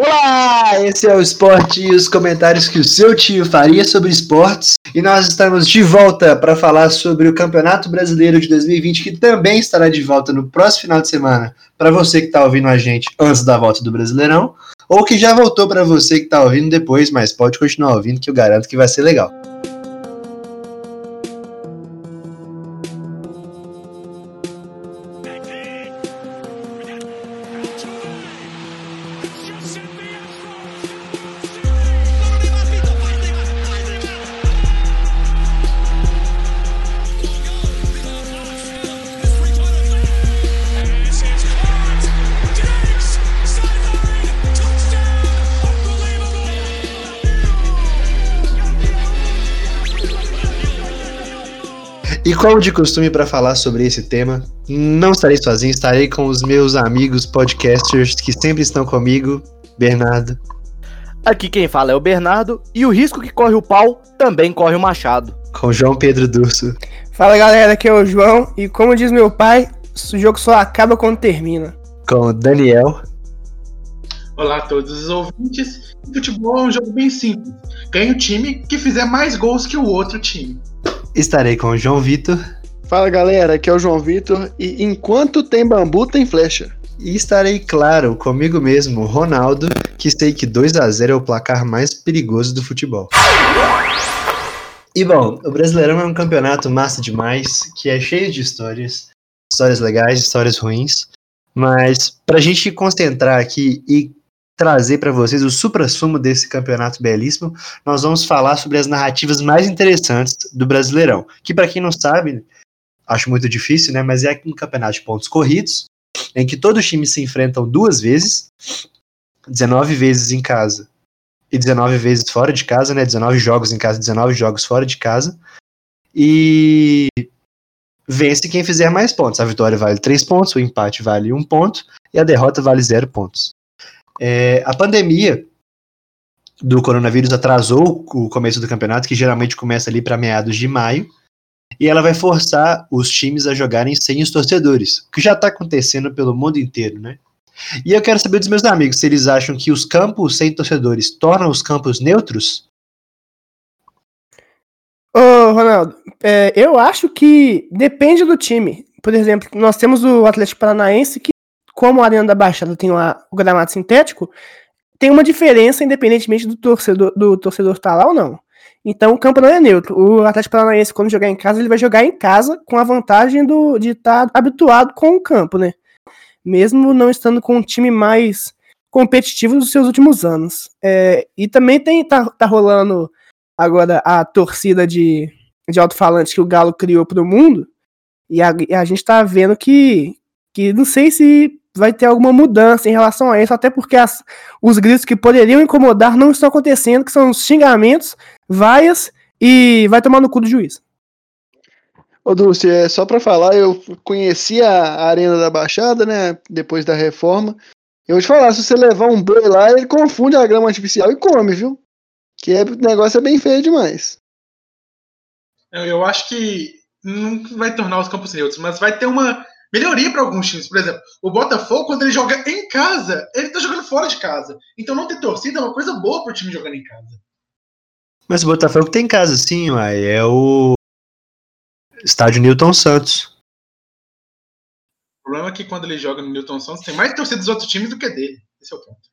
Olá, esse é o Esporte e os comentários que o seu tio faria sobre esportes. E nós estamos de volta para falar sobre o Campeonato Brasileiro de 2020, que também estará de volta no próximo final de semana. Para você que está ouvindo a gente antes da volta do Brasileirão, ou que já voltou para você que está ouvindo depois, mas pode continuar ouvindo, que eu garanto que vai ser legal. Como de costume para falar sobre esse tema, não estarei sozinho, estarei com os meus amigos podcasters que sempre estão comigo, Bernardo. Aqui quem fala é o Bernardo e o risco que corre o pau também corre o machado. Com João Pedro Durso. Fala galera, aqui é o João e como diz meu pai, o jogo só acaba quando termina. Com o Daniel. Olá a todos os ouvintes. Futebol é um jogo bem simples. Ganha o time que fizer mais gols que o outro time. Estarei com o João Vitor. Fala galera, aqui é o João Vitor e enquanto tem bambu tem flecha. E estarei, claro, comigo mesmo, Ronaldo, que sei que 2 a 0 é o placar mais perigoso do futebol. E bom, o Brasileirão é um campeonato massa demais, que é cheio de histórias, histórias legais, histórias ruins, mas pra gente concentrar aqui e trazer para vocês o supra-sumo desse campeonato belíssimo, nós vamos falar sobre as narrativas mais interessantes do Brasileirão, que para quem não sabe, acho muito difícil, né, mas é um campeonato de pontos corridos, em que todos os times se enfrentam duas vezes, 19 vezes em casa e 19 vezes fora de casa, né, 19 jogos em casa, 19 jogos fora de casa, e vence quem fizer mais pontos. A vitória vale 3 pontos, o empate vale 1 ponto e a derrota vale 0 pontos. É, a pandemia do coronavírus atrasou o começo do campeonato, que geralmente começa ali para meados de maio, e ela vai forçar os times a jogarem sem os torcedores, o que já está acontecendo pelo mundo inteiro, né? E eu quero saber dos meus amigos se eles acham que os campos sem torcedores tornam os campos neutros. Ô, Ronaldo, é, eu acho que depende do time. Por exemplo, nós temos o Atlético Paranaense que como a Arena da Baixada tem lá o gramado sintético, tem uma diferença independentemente do torcedor do torcedor estar tá lá ou não. Então o campo não é neutro. O Atlético Paranaense, quando jogar em casa, ele vai jogar em casa com a vantagem do, de estar tá habituado com o campo, né? Mesmo não estando com um time mais competitivo dos seus últimos anos. É, e também tem tá, tá rolando agora a torcida de, de alto-falante que o Galo criou para o mundo. E a, e a gente está vendo que, que não sei se vai ter alguma mudança em relação a isso, até porque as, os gritos que poderiam incomodar não estão acontecendo, que são os xingamentos, vaias e vai tomar no cu do juiz. Ô Dulce, é só para falar, eu conheci a Arena da Baixada, né, depois da reforma. Eu vou te falar, se você levar um boi lá, ele confunde a grama artificial e come, viu? Que é, o negócio é bem feio demais. Eu, eu acho que não vai tornar os campos neutros, mas vai ter uma melhoria para alguns times. Por exemplo, o Botafogo, quando ele joga em casa, ele tá jogando fora de casa. Então não ter torcida é uma coisa boa pro time jogando em casa. Mas o Botafogo tem casa, sim, uai. É o estádio Newton Santos. O problema é que quando ele joga no Newton Santos, tem mais torcida dos outros times do que dele. Esse é o ponto.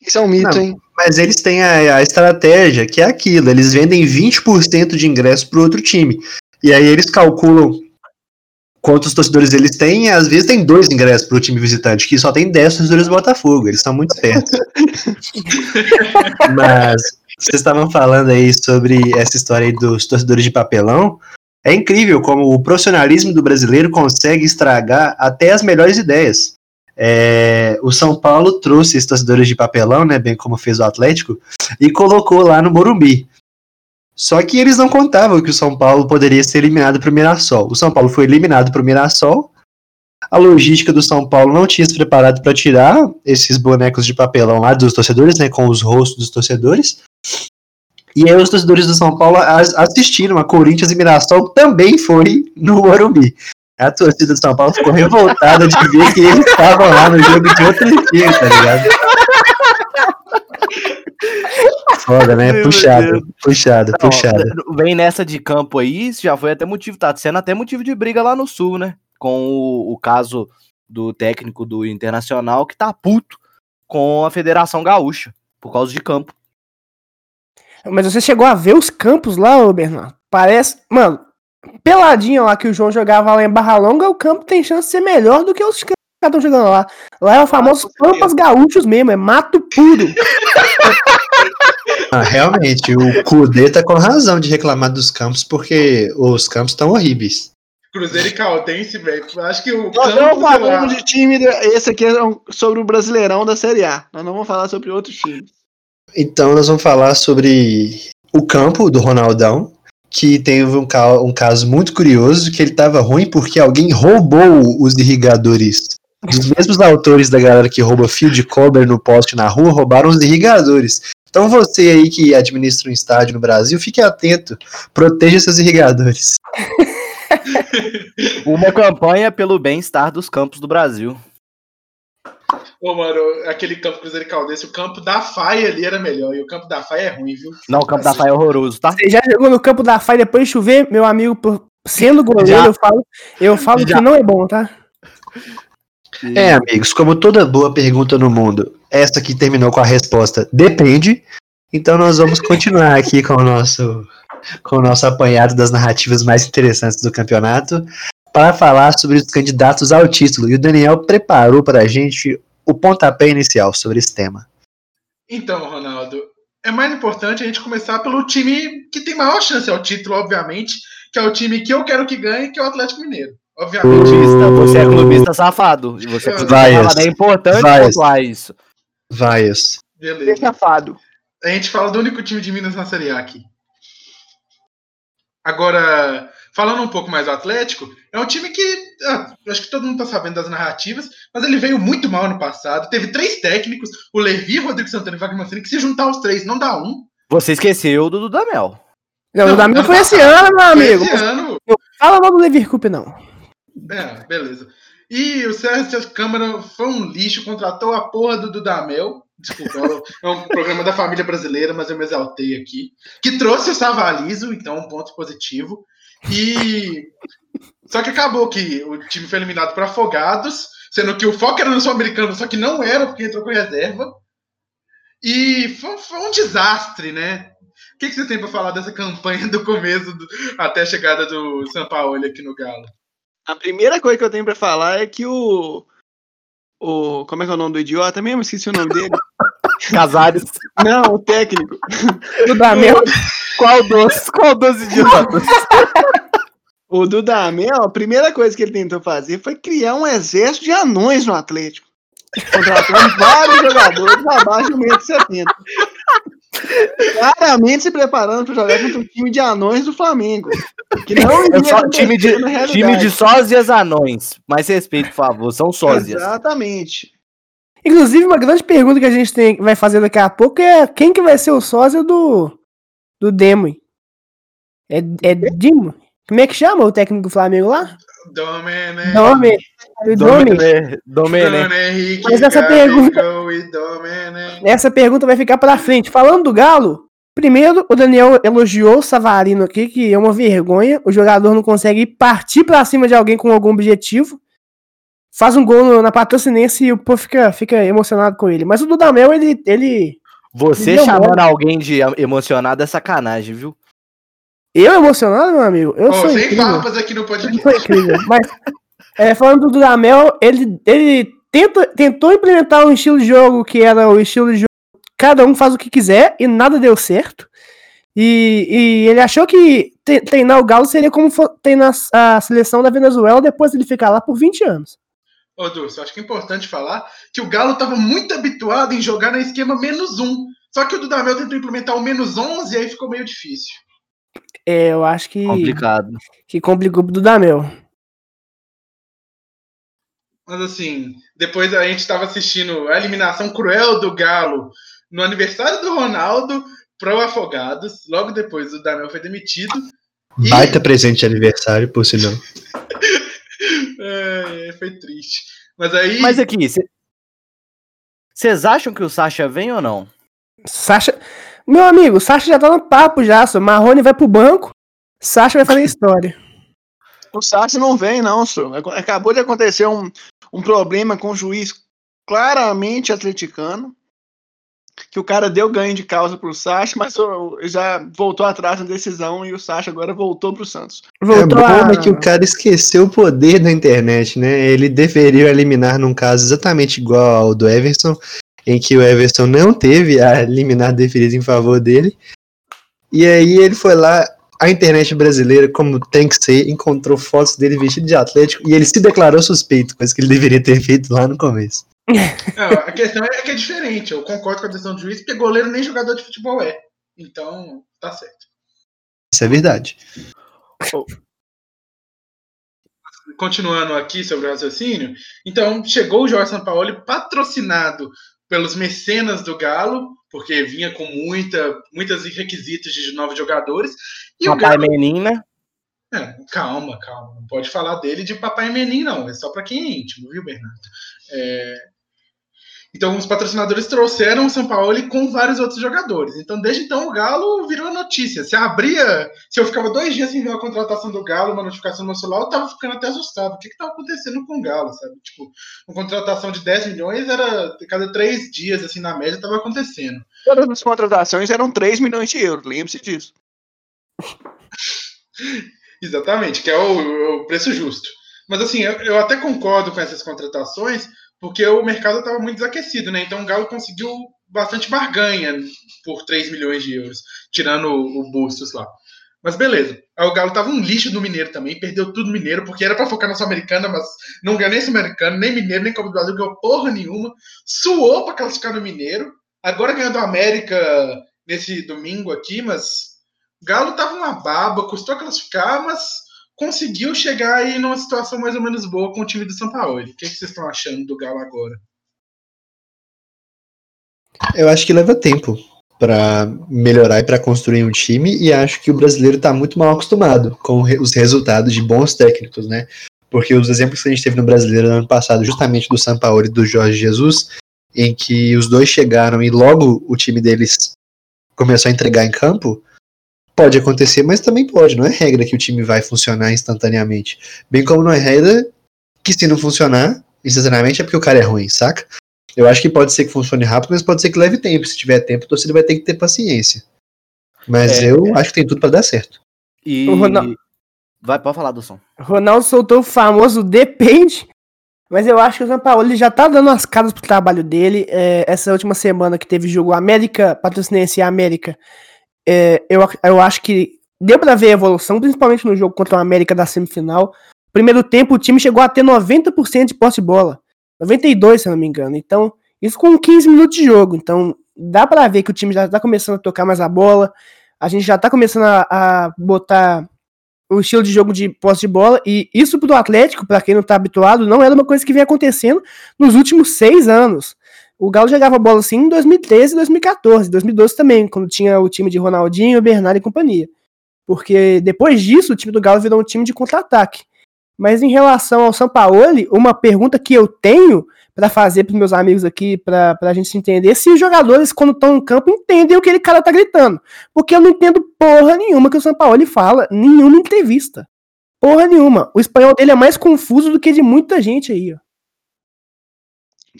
Isso é um mito, não, hein? Mas eles têm a, a, estratégia, que é aquilo. Eles vendem 20% de ingresso pro outro time. E aí eles calculam quantos torcedores eles têm, às vezes tem dois ingressos para o time visitante, que só tem 10 torcedores do Botafogo, eles são muito espertos. Mas vocês estavam falando aí sobre essa história aí dos torcedores de papelão. É incrível como o profissionalismo do brasileiro consegue estragar até as melhores ideias. É, o São Paulo trouxe esses torcedores de papelão, né, bem como fez o Atlético, e colocou lá no Morumbi. Só que eles não contavam que o São Paulo poderia ser eliminado para o Mirassol. O São Paulo foi eliminado para o Mirassol. A logística do São Paulo não tinha se preparado para tirar esses bonecos de papelão lá dos torcedores, né, com os rostos dos torcedores. E aí os torcedores do São Paulo assistiram a Corinthians e Mirassol também foi no Morumbi. A torcida do São Paulo ficou revoltada de ver que eles estavam lá no jogo de outro time, tá ligado? foda, né? Puxado, puxado, Não, puxado. Vem nessa de campo aí, isso já foi até motivo, tá sendo até motivo de briga lá no Sul, né? Com o, o caso do técnico do Internacional que tá puto com a Federação Gaúcha, por causa de campo. Mas você chegou a ver os campos lá, ô Bernardo? Parece. Mano, peladinha lá que o João jogava lá em Barra Longa, o campo tem chance de ser melhor do que os que estão jogando lá. Lá é o famoso certeza. Pampas Gaúchos mesmo, é mato puro. Ah, realmente, o Kudê tá com razão de reclamar dos campos, porque os campos estão horríveis. Cruzeiro e Caldense, velho. Acho que o Nós não falamos de time. Esse aqui é um- sobre o Brasileirão da Série A. Nós não vamos falar sobre outros times. Então, nós vamos falar sobre o campo do Ronaldão, que teve um, ca- um caso muito curioso, que ele tava ruim porque alguém roubou os irrigadores. Os mesmos autores da galera que rouba fio de cobre no poste na rua roubaram os irrigadores. Então você aí que administra um estádio no Brasil, fique atento, proteja seus irrigadores. Uma campanha pelo bem-estar dos campos do Brasil. Ô, mano, aquele campo Cruzeiro Caldense, o campo da Faia ali era melhor. E o campo da Faia é ruim, viu? Não, o campo da Faia é horroroso, tá? Você já jogou no campo da FAI depois de chover, meu amigo, sendo goleiro, Já. eu falo, eu falo Já. que não é bom, tá? É, amigos, como toda boa pergunta no mundo, essa aqui terminou com a resposta depende. Então nós vamos continuar aqui com o nosso com o nosso apanhado das narrativas mais interessantes do campeonato para falar sobre os candidatos ao título. E o Daniel preparou para a gente o pontapé inicial sobre esse tema. Então, Ronaldo, é mais importante a gente começar pelo time que tem maior chance ao título, obviamente, que é o time que eu quero que ganhe, que é o Atlético Mineiro. Obviamente. Clubista, você é clubista safado. E você é clubista. É importante vai. pontuar isso. Vaias. Beleza. Safado. A gente fala do único time de Minas na Série A aqui. Agora, falando um pouco mais do Atlético, é um time que ah, acho que todo mundo tá sabendo das narrativas, mas ele veio muito mal no passado. Teve três técnicos, o Levi, Rodrigo Santana e Wagner Mancini, que se juntar os três não dá um. Você esqueceu do Dudamel. Não, Não, o ano foi esse ano, meu amigo. Esse ano, Fala mal do Lever Cup, não. É, beleza. E o Sérgio Câmara foi um lixo, contratou a porra do Dudamel. Desculpa, é um programa da família brasileira, mas eu me exaltei aqui. Que trouxe o Savalizo, então um ponto positivo. E. Só que acabou que o time foi eliminado por Afogados, sendo que o foco era no Sul-Americano, só que não era, porque entrou com reserva. E foi, foi um desastre, né? O que, que você tem para falar dessa campanha do começo do- até a chegada do São Paulo aqui no Galo? A primeira coisa que eu tenho pra falar é que o. O. Como é que é o nome do idiota mesmo? Esqueci o nome dele. Casares. Não, o técnico. Minha Qual dos? Qual dos idiotas? O Dudamel, a primeira coisa que ele tentou fazer foi criar um exército de anões no Atlético. Contratando vários jogadores abaixo do 1,70m. Claramente se preparando para jogar contra o time de anões do Flamengo. Que não É iria só time de, time de sósias anões. Mais respeito, por favor. São sósias. Exatamente. Inclusive, uma grande pergunta que a gente tem, vai fazer daqui a pouco é quem que vai ser o sósia do, do Demo? É, é Dimo? Como é que chama o técnico do Flamengo lá? Domene, Dome. Domene. Domene. Henrique, Mas essa pergunta- Domene. Essa pergunta vai ficar pra frente. Falando do Galo, primeiro o Daniel elogiou o Savarino aqui, que é uma vergonha. O jogador não consegue partir pra cima de alguém com algum objetivo. Faz um gol na patrocinense e o povo fica, fica emocionado com ele. Mas o Dudamel, ele, ele. Você deu chamando mole. alguém de emocionado é sacanagem, viu? Eu emocionado, meu amigo? Eu Ó, sou sem incrível. farpas aqui no Ele podcast. foi incrível. Mas, é, falando do Dudamel, ele, ele tenta, tentou implementar um estilo de jogo que era o estilo de jogo cada um faz o que quiser e nada deu certo. E, e ele achou que treinar o Galo seria como treinar a seleção da Venezuela depois ele ficar lá por 20 anos. Ô, Dulce, acho que é importante falar que o Galo estava muito habituado em jogar no esquema menos um. Só que o Dudamel tentou implementar o menos 11 e aí ficou meio difícil. É, eu acho que, Complicado. que complicou pro Dudamel. Mas assim, depois a gente estava assistindo a eliminação cruel do Galo no aniversário do Ronaldo pro Afogados. Logo depois o Dudamel foi demitido. E- Baita presente de aniversário, por sinal. É, foi triste. Mas aí. Mas aqui, vocês acham que o Sacha vem ou não? Sacha. Meu amigo, o Sacha já tá no papo já, só. Marrone vai pro banco, Sacha vai fazer história. O Sacha não vem, não, senhor. Acabou de acontecer um, um problema com o juiz claramente atleticano. Que o cara deu ganho de causa pro Sacha, mas já voltou atrás na decisão e o Sacha agora voltou pro Santos. Voltou é bom a... que o cara esqueceu o poder da internet, né? Ele deveria eliminar num caso exatamente igual ao do Everson, em que o Everson não teve a liminar deferida em favor dele. E aí ele foi lá, a internet brasileira, como tem que ser, encontrou fotos dele vestido de Atlético e ele se declarou suspeito, coisa que ele deveria ter feito lá no começo. Não, a questão é que é diferente. Eu concordo com a decisão do juiz, porque goleiro nem jogador de futebol é. Então, tá certo. Isso é verdade. Continuando aqui sobre o raciocínio, então chegou o Jorge Sampaoli patrocinado pelos mecenas do Galo, porque vinha com muita, muitos requisitos de novos jogadores. E Papai Galo... Menin, né? É, calma, calma. Não pode falar dele de Papai Menin, não. É só para quem é íntimo, viu, Bernardo? É, então, os patrocinadores trouxeram o São Paulo com vários outros jogadores. Então, desde então, o Galo virou notícia. Se abria, se eu ficava dois dias sem ver a contratação do Galo, uma notificação no meu celular, eu tava ficando até assustado. O que que tava acontecendo com o Galo, sabe? Tipo, uma contratação de 10 milhões era cada três dias, assim, na média, tava acontecendo. Todas as contratações eram 3 milhões de euros, lembre-se disso. Exatamente, que é o, o preço justo. Mas assim, eu, eu, até concordo com essas contratações, porque o mercado estava muito desaquecido, né? Então o Galo conseguiu bastante barganha por 3 milhões de euros, tirando o, o Bustos lá. Mas beleza. Aí o Galo tava um lixo do Mineiro também, perdeu tudo Mineiro, porque era para focar na Sul-Americana, mas não ganhou nem Sul-Americana, nem Mineiro, nem Copa do Brasil, ganhou porra nenhuma. Suou para classificar no Mineiro. Agora ganhou do América nesse domingo aqui, mas Galo tava uma baba, custou classificar, mas conseguiu chegar aí numa situação mais ou menos boa com o time do São Paulo. O que, que vocês estão achando do Galo agora? Eu acho que leva tempo para melhorar e para construir um time e acho que o brasileiro está muito mal acostumado com os resultados de bons técnicos, né? Porque os exemplos que a gente teve no brasileiro no ano passado, justamente do São Paulo e do Jorge Jesus, em que os dois chegaram e logo o time deles começou a entregar em campo, Pode acontecer, mas também pode. Não é regra que o time vai funcionar instantaneamente. Bem como não é regra que se não funcionar instantaneamente é porque o cara é ruim, saca? Eu acho que pode ser que funcione rápido, mas pode ser que leve tempo. Se tiver tempo, o torcedor vai ter que ter paciência. Mas é, eu é. acho que tem tudo para dar certo. E. O Ronaldo... Vai, pode falar do som. Ronaldo soltou o famoso depende. Mas eu acho que o São Paulo ele já tá dando as caras pro trabalho dele. É, essa última semana que teve jogo América, Patrocinense e América, é, eu, eu acho que deu para ver a evolução, principalmente no jogo contra o América da semifinal. Primeiro tempo, o time chegou a ter 90% de posse de bola. 92, se eu não me engano. Então, isso com 15 minutos de jogo. Então, dá para ver que o time já tá começando a tocar mais a bola. A gente já tá começando a, a botar o estilo de jogo de posse de bola. E isso pro Atlético, para quem não tá habituado, não era uma coisa que vem acontecendo nos últimos seis anos. O Galo jogava bola assim em 2013 2014, 2012 também, quando tinha o time de Ronaldinho, Bernardo e companhia. Porque depois disso, o time do Galo virou um time de contra-ataque. Mas em relação ao Sampaoli, uma pergunta que eu tenho para fazer para meus amigos aqui, para a gente entender, se os jogadores, quando estão em campo, entendem o que aquele cara tá gritando. Porque eu não entendo porra nenhuma que o Sampaoli fala, nenhuma entrevista. Porra nenhuma. O espanhol dele é mais confuso do que de muita gente aí, ó.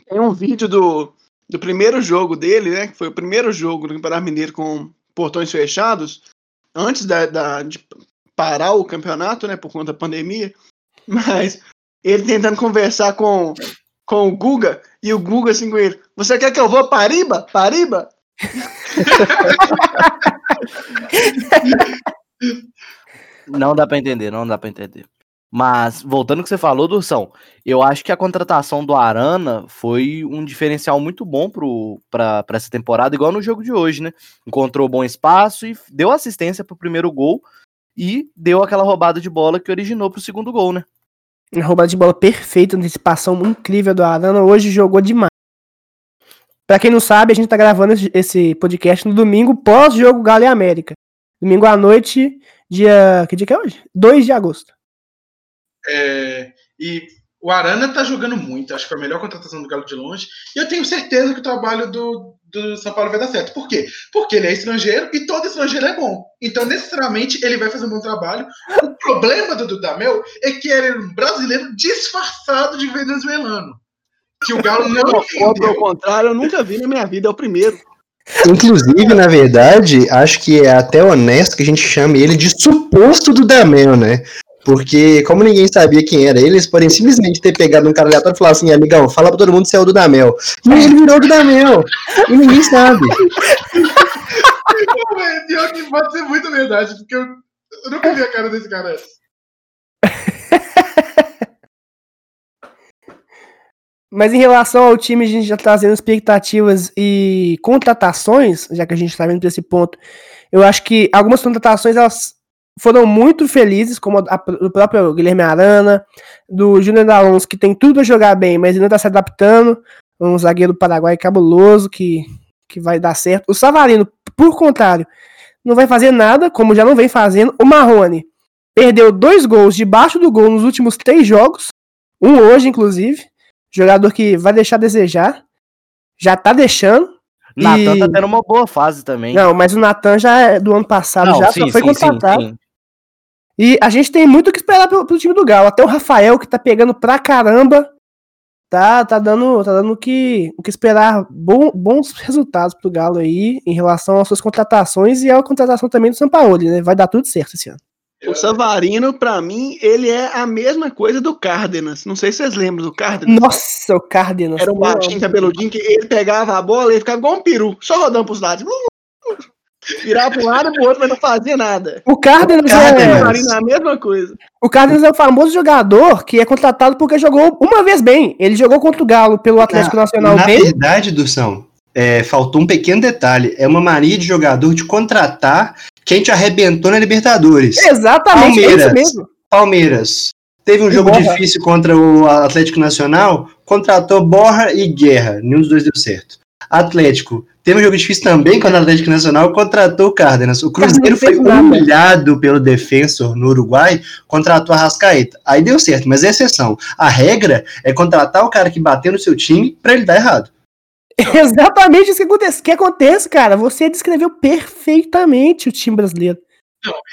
Tem um vídeo do, do primeiro jogo dele, né? Que foi o primeiro jogo do Campeonato Mineiro com portões fechados, antes da, da, de parar o campeonato, né? Por conta da pandemia. Mas ele tentando conversar com, com o Guga, e o Guga assim com ele: Você quer que eu vou Pariba? Pariba? não dá para entender, não dá para entender. Mas, voltando ao que você falou, Dursão, eu acho que a contratação do Arana foi um diferencial muito bom para essa temporada, igual no jogo de hoje, né? Encontrou bom espaço e deu assistência pro primeiro gol e deu aquela roubada de bola que originou pro segundo gol, né? Uma roubada de bola perfeita, antecipação incrível do Arana, hoje jogou demais. Pra quem não sabe, a gente tá gravando esse podcast no domingo pós-jogo Galo e América. Domingo à noite, dia. Que dia que é hoje? 2 de agosto. É, e O Arana tá jogando muito, acho que foi a melhor contratação do Galo de longe. E eu tenho certeza que o trabalho do, do São Paulo vai dar certo. Por quê? Porque ele é estrangeiro e todo estrangeiro é bom. Então, necessariamente, ele vai fazer um bom trabalho. O problema do Dudamel é que ele é um brasileiro disfarçado de venezuelano. Que o Galo não ao contrário, eu nunca vi na minha vida, é o primeiro. Inclusive, na verdade, acho que é até honesto que a gente chame ele de suposto do Damel, né? Porque, como ninguém sabia quem era ele, eles podem simplesmente ter pegado um cara aleatório e falar assim, amigão, fala pra todo mundo se é o do Damel. E ele virou do Damel. E ninguém sabe. Pior que pode ser muito verdade, porque eu, eu nunca vi a cara desse cara. Mas em relação ao time, a gente já tá trazendo expectativas e contratações, já que a gente tá vendo pra esse ponto. Eu acho que algumas contratações elas foram muito felizes, como a próprio Guilherme Arana, do Júnior Alonso, que tem tudo pra jogar bem, mas ainda tá se adaptando. Um zagueiro paraguai cabuloso que, que vai dar certo. O Savarino, por contrário, não vai fazer nada, como já não vem fazendo. O Marrone perdeu dois gols debaixo do gol nos últimos três jogos, um hoje, inclusive. Jogador que vai deixar a desejar. Já tá deixando. Natan E- tá tendo uma boa fase também. Não, mas o Natan já é do ano passado, Não, já sim, só foi sim, contratado. sim. E a gente tem muito o que esperar pelo, pelo time do Galo. Até o Rafael, que tá pegando pra caramba, tá, tá dando, tá dando o que, o que esperar bom- bons resultados pro Galo aí em relação às suas contratações e à contratação também do Sampaoli, né? Vai dar tudo certo esse ano. O Savarino, pra mim, ele é a mesma coisa do Cárdenas. Não sei se vocês lembram do Cárdenas. Nossa, o Cárdenas. Era um baixinho, cabeludinho, que ele pegava a bola e ficava igual um peru, só rodando pros lados. Virava um lado e pro outro, mas não fazia nada. O Cárdenas, O Cárdenas. é, Savarino é a mesma coisa. o Cárdenas é o famoso jogador que é contratado porque jogou uma vez bem. Ele jogou contra o Galo pelo Atlético Nacional Na bem. verdade, Dução, é, faltou um pequeno detalhe. É uma mania de jogador de contratar quem te arrebentou na Libertadores. Exatamente, é isso Palmeiras. mesmo. Palmeiras. Teve um jogo Borra. difícil contra o Atlético Nacional, contratou Borra e Guerra. Nenhum dos dois deu certo. Atlético. Teve um jogo difícil também contra o Atlético Nacional, contratou o Cárdenas. O Cruzeiro foi humilhado pelo defensor no Uruguai, contratou a Rascaeta. Aí deu certo, mas é exceção. A regra é contratar o cara que bateu no seu time pra ele dar errado. Exatamente isso que acontece, que acontece, cara. Você descreveu perfeitamente o time brasileiro.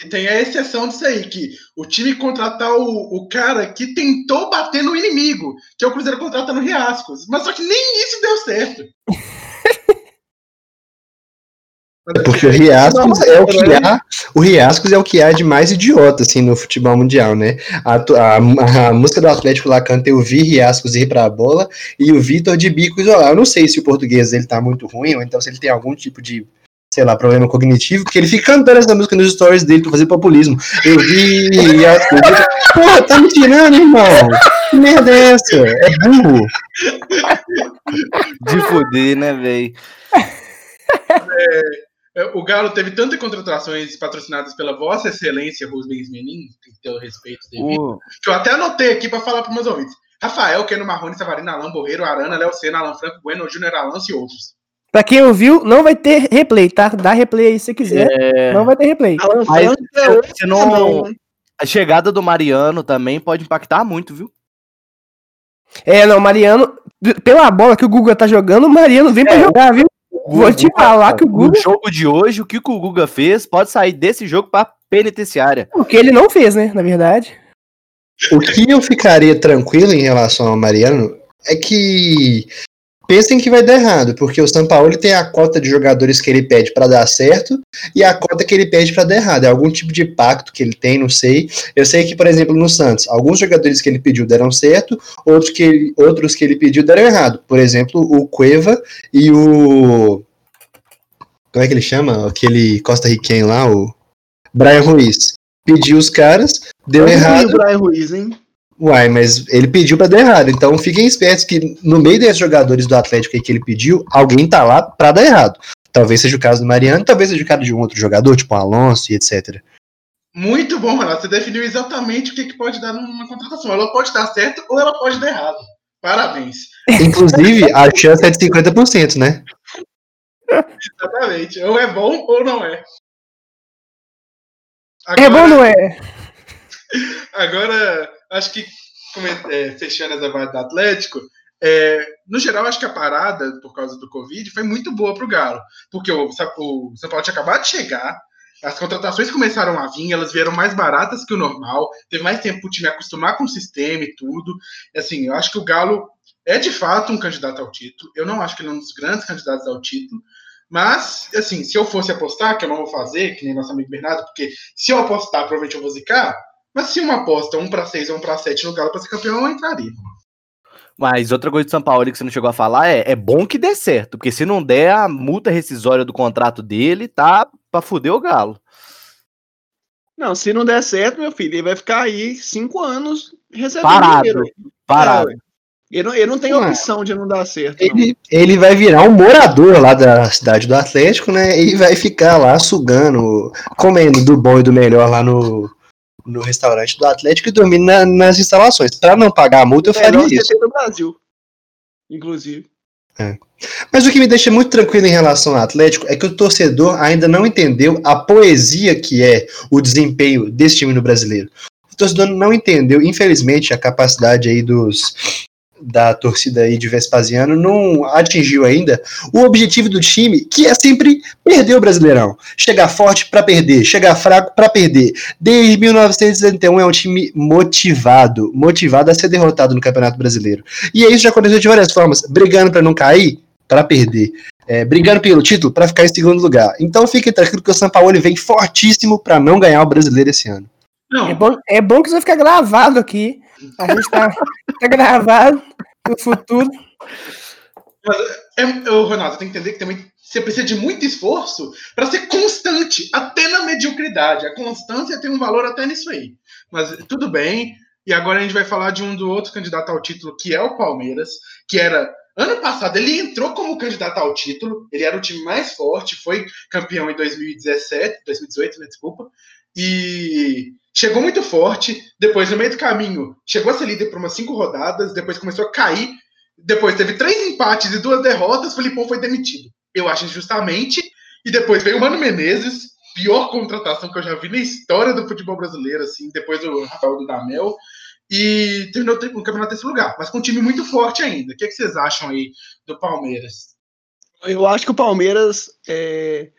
E tem a exceção disso aí, que o time contratar o, o cara que tentou bater no inimigo, que é o Cruzeiro contratando Riascos. Mas só que nem isso deu certo. Porque o Riascos é o que há, o Riascos é o que há de mais idiota assim no futebol mundial, né? A, a- a música do Atlético lá canta eu vi Riascos ir pra bola e o Vitor de bico isolar. Eu não sei se o português dele tá muito ruim ou então se ele tem algum tipo de sei lá, problema cognitivo, porque ele fica cantando essa música nos stories dele pra fazer populismo. Eu vi Riascos. Porra, tá me tirando, irmão. Que merda é essa? É burro. De fuder, né, velho? É, O Galo teve tantas contratações patrocinadas pela Vossa Excelência Rubens Menin, tem que ter o respeito devido, O- que eu até anotei aqui pra falar pros meus ouvintes. Rafael, Keno Marrone, Savarino, Alain Borreiro, Arana, Léo Senna, Alan Franco, Bueno, Júnior Alonso e outros. Pra quem ouviu, não vai ter replay, tá? Dá replay aí se você quiser. é, Não vai ter replay. Alan Mas Franco é você não- né? a chegada do Mariano também pode impactar muito, viu? É, não, Mariano, pela bola que o Guga tá jogando, o Mariano vem pra É, jogar, viu? Vou te falar que o No Guga, jogo de hoje, o que que o Guga fez pode sair desse jogo pra penitenciária. o que ele não fez, né? Na verdade. O que eu ficaria tranquilo em relação ao Mariano é que pensem que vai dar errado, porque o São Paulo tem a cota de jogadores que ele pede pra dar certo e a cota que ele pede pra dar errado. É algum tipo de pacto que ele tem, não sei. Eu sei que, por exemplo, no Santos, alguns jogadores que ele pediu deram certo, outros que ele, outros que ele pediu deram errado. Por exemplo, o Cueva e o como é que ele chama? Aquele costarriquenho lá, o Brian Ruiz. Pediu os caras, deu Eu errado. o Brian Ruiz, hein? Uai, mas ele pediu pra dar errado. Então fiquem espertos que no meio desses jogadores do Atlético aí que ele pediu, alguém tá lá pra dar errado. Talvez seja o caso do Mariano, talvez seja o caso de um outro jogador, tipo o Alonso e etc. Muito bom, Renato. Você definiu exatamente o que, que pode dar numa contratação. Ela pode dar certo ou ela pode dar errado. Parabéns. Inclusive, a chance é de 50%, né? Exatamente. Ou é bom ou não é. É bom, não é? Agora, acho que é, fechando essa parte do Atlético, é, no geral, acho que a parada, por causa do Covid, foi muito boa para o Galo. Porque o, o São Paulo tinha acabado de chegar, as contratações começaram a vir, elas vieram mais baratas que o normal, teve mais tempo para o time acostumar com o sistema e tudo. Assim, eu acho que o Galo é de fato um candidato ao título. Eu não acho que ele é um dos grandes candidatos ao título. Mas, assim, se eu fosse apostar, que eu não vou fazer, que nem nosso amigo Bernardo, porque se eu apostar, provavelmente eu vou zicar. Mas se uma aposta, um para seis ou um para sete no Galo para ser campeão, eu entraria. Mas outra coisa do São Paulo que você não chegou a falar é, é bom que dê certo, porque se não der, a multa rescisória do contrato dele tá pra fuder o Galo. Não, se não der certo, meu filho, ele vai ficar aí cinco anos recebendo Parado. dinheiro. Parado. É, ele, não, ele não tem Não. opção de não dar certo. não. Ele, ele vai virar um morador lá da cidade do Atlético, né? E vai ficar lá sugando, comendo do bom e do melhor lá no, no restaurante do Atlético e dormindo na- nas instalações. Pra não pagar a multa, eu faria isso. Do Brasil. Inclusive. Mas o que me deixa muito tranquilo em relação ao Atlético é que o torcedor ainda não entendeu a poesia que é o desempenho desse time no brasileiro. O torcedor não entendeu, infelizmente, a capacidade aí dos da torcida aí de Vespasiano não atingiu ainda o objetivo do time, que é sempre perder o Brasileirão. Chegar forte para perder, chegar fraco para perder. Desde 1971 é um time motivado, motivado a ser derrotado no Campeonato Brasileiro. E isso já aconteceu de várias formas, brigando para não cair, para perder. É, brigando pelo título para ficar em segundo lugar. Então fique tranquilo que o São Paulo vem fortíssimo para não ganhar o brasileiro esse ano. Não, É bom, é bom que isso vai ficar gravado aqui. A gente tá, tá gravado no futuro. É, ô, Ronaldo, tem que entender que também você precisa de muito esforço para ser constante, até na mediocridade. A constância tem um valor até nisso aí. Mas tudo bem. E agora a gente vai falar de um do outro candidato ao título, que é o Palmeiras, que era. Ano passado ele entrou como candidato ao título, ele era o time mais forte, foi campeão em 2017, 2018, né, desculpa, e chegou muito forte. Depois, no meio do caminho, chegou a ser líder por umas cinco rodadas, depois começou a cair, depois teve três empates e duas derrotas, o Filipão foi demitido. Eu acho injustamente. E depois veio o Mano Menezes, pior contratação que eu já vi na história do futebol brasileiro, assim, depois do Rafael Dudamel. E terminou o campeonato nesse lugar, mas com um time muito forte ainda. O que, é que vocês acham aí do Palmeiras? Eu acho que o Palmeiras é,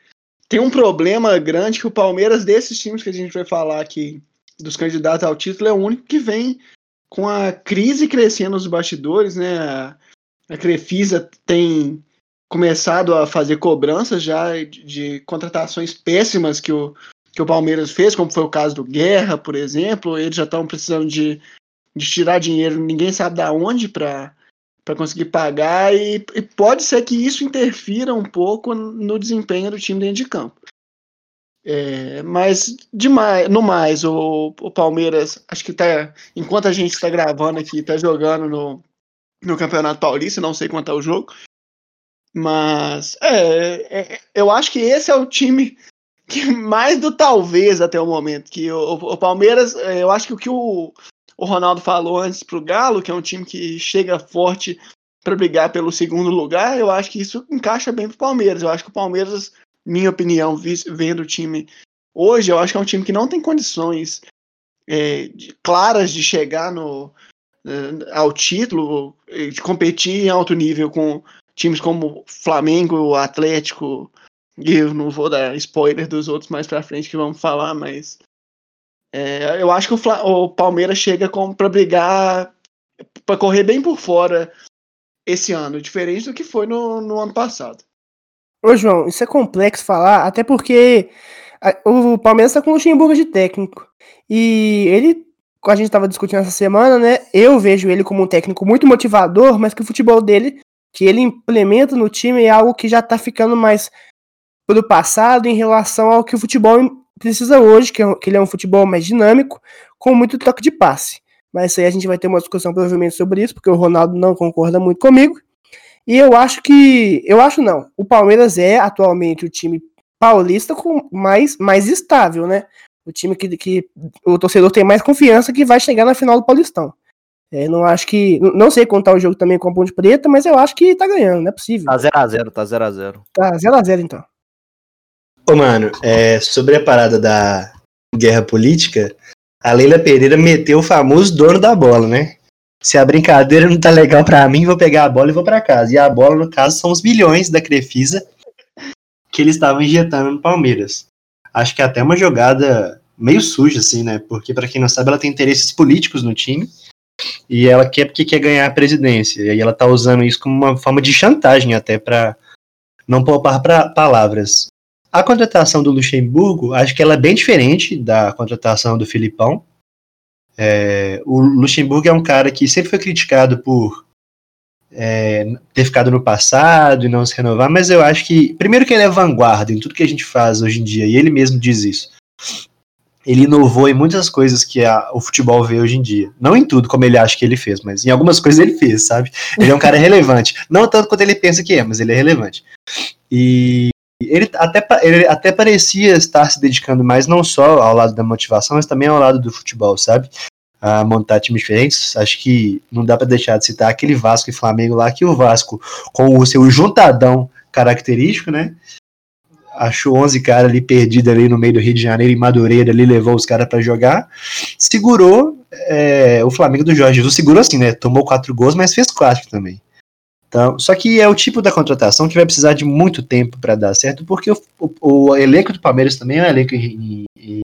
tem um problema grande que o Palmeiras, desses times que a gente vai falar aqui, dos candidatos ao título, é o único que vem com a crise crescendo nos bastidores, né? A, Crefisa tem começado a fazer cobranças já de, de contratações péssimas que o, que o Palmeiras fez, como foi o caso do Guerra, por exemplo. Eles já estão precisando de, de tirar dinheiro, ninguém sabe da onde para para conseguir pagar e, e, pode ser que isso interfira um pouco no desempenho do time dentro de campo. É, mas demais, no mais, o, o, Palmeiras, acho que tá, enquanto a gente está gravando aqui, está jogando no, no Campeonato Paulista, não sei quanto é o jogo, mas é, é, eu acho que esse é o time que mais do talvez até o momento, que o, o Palmeiras, é, eu acho que o que o, o Ronaldo falou antes para o Galo, que é um time que chega forte para brigar pelo segundo lugar, eu acho que isso encaixa bem para o Palmeiras. Eu acho que o Palmeiras, minha opinião, vendo o time hoje, eu acho que é um time que não tem condições é, de, claras de chegar no, ao título, de competir em alto nível com times como Flamengo, Atlético, e eu não vou dar spoiler dos outros mais para frente que vamos falar, mas é, eu acho que o, o Palmeiras chega para brigar, para correr bem por fora esse ano, diferente do que foi no, no ano passado. Ô, João, isso é complexo falar, até porque o Palmeiras está com o Luxemburgo de técnico. E ele, a gente estava discutindo essa semana, né? Eu vejo ele como um técnico muito motivador, mas que o futebol dele, que ele implementa no time, é algo que já está ficando mais pro passado em relação ao que o futebol precisa hoje, que, é, que ele é um futebol mais dinâmico, com muito troca de passe. Mas isso aí a gente vai ter uma discussão provavelmente sobre isso, porque o Ronaldo não concorda muito comigo. E eu acho que. Eu acho não. O Palmeiras é atualmente o time paulista com mais, mais estável, né? O time que, que o torcedor tem mais confiança que vai chegar na final do Paulistão. É, não acho que. Não sei contar o jogo também com a Ponte Preta, mas eu acho que tá ganhando, não é possível. Tá 0x0, tá 0x0. Tá 0x0 então. Ô, mano, é, sobre a parada da guerra política, a Leila Pereira meteu o famoso dono da bola, né? Se a brincadeira não tá legal pra mim, vou pegar a bola e vou pra casa. E a bola, no caso, são os bilhões da Crefisa que eles estavam injetando no Palmeiras. Acho que é até uma jogada meio suja, assim, né? Porque, para quem não sabe, ela tem interesses políticos no time e ela quer porque quer ganhar a presidência. E aí ela tá usando isso como uma forma de chantagem até para não poupar pra palavras. A contratação do Luxemburgo, acho que ela é bem diferente da contratação do Filipão. É, o Luxemburgo é um cara que sempre foi criticado por é, ter ficado no passado e não se renovar, mas eu acho que, primeiro que ele é vanguarda em tudo que a gente faz hoje em dia, e ele mesmo diz isso. Ele inovou em muitas coisas que a, o futebol vê hoje em dia. Não em tudo, como ele acha que ele fez, mas em algumas coisas ele fez, sabe? Ele é um cara relevante. Não tanto quanto ele pensa que é, mas ele é relevante. E ele até, ele até parecia estar se dedicando mais não só ao lado da motivação, mas também ao lado do futebol, sabe? A montar times diferentes. Acho que não dá para deixar de citar aquele Vasco e Flamengo lá, que o Vasco, com o seu juntadão característico, né? Achou 11 caras ali perdidos ali no meio do Rio de Janeiro, em Madureira, ali levou os caras para jogar. Segurou é, o Flamengo do Jorge Jesus, segurou assim, né? Tomou quatro gols, mas fez quatro também. Então, só que é o tipo da contratação que vai precisar de muito tempo para dar certo, porque o, o, o, elenco do Palmeiras também é um elenco em, em,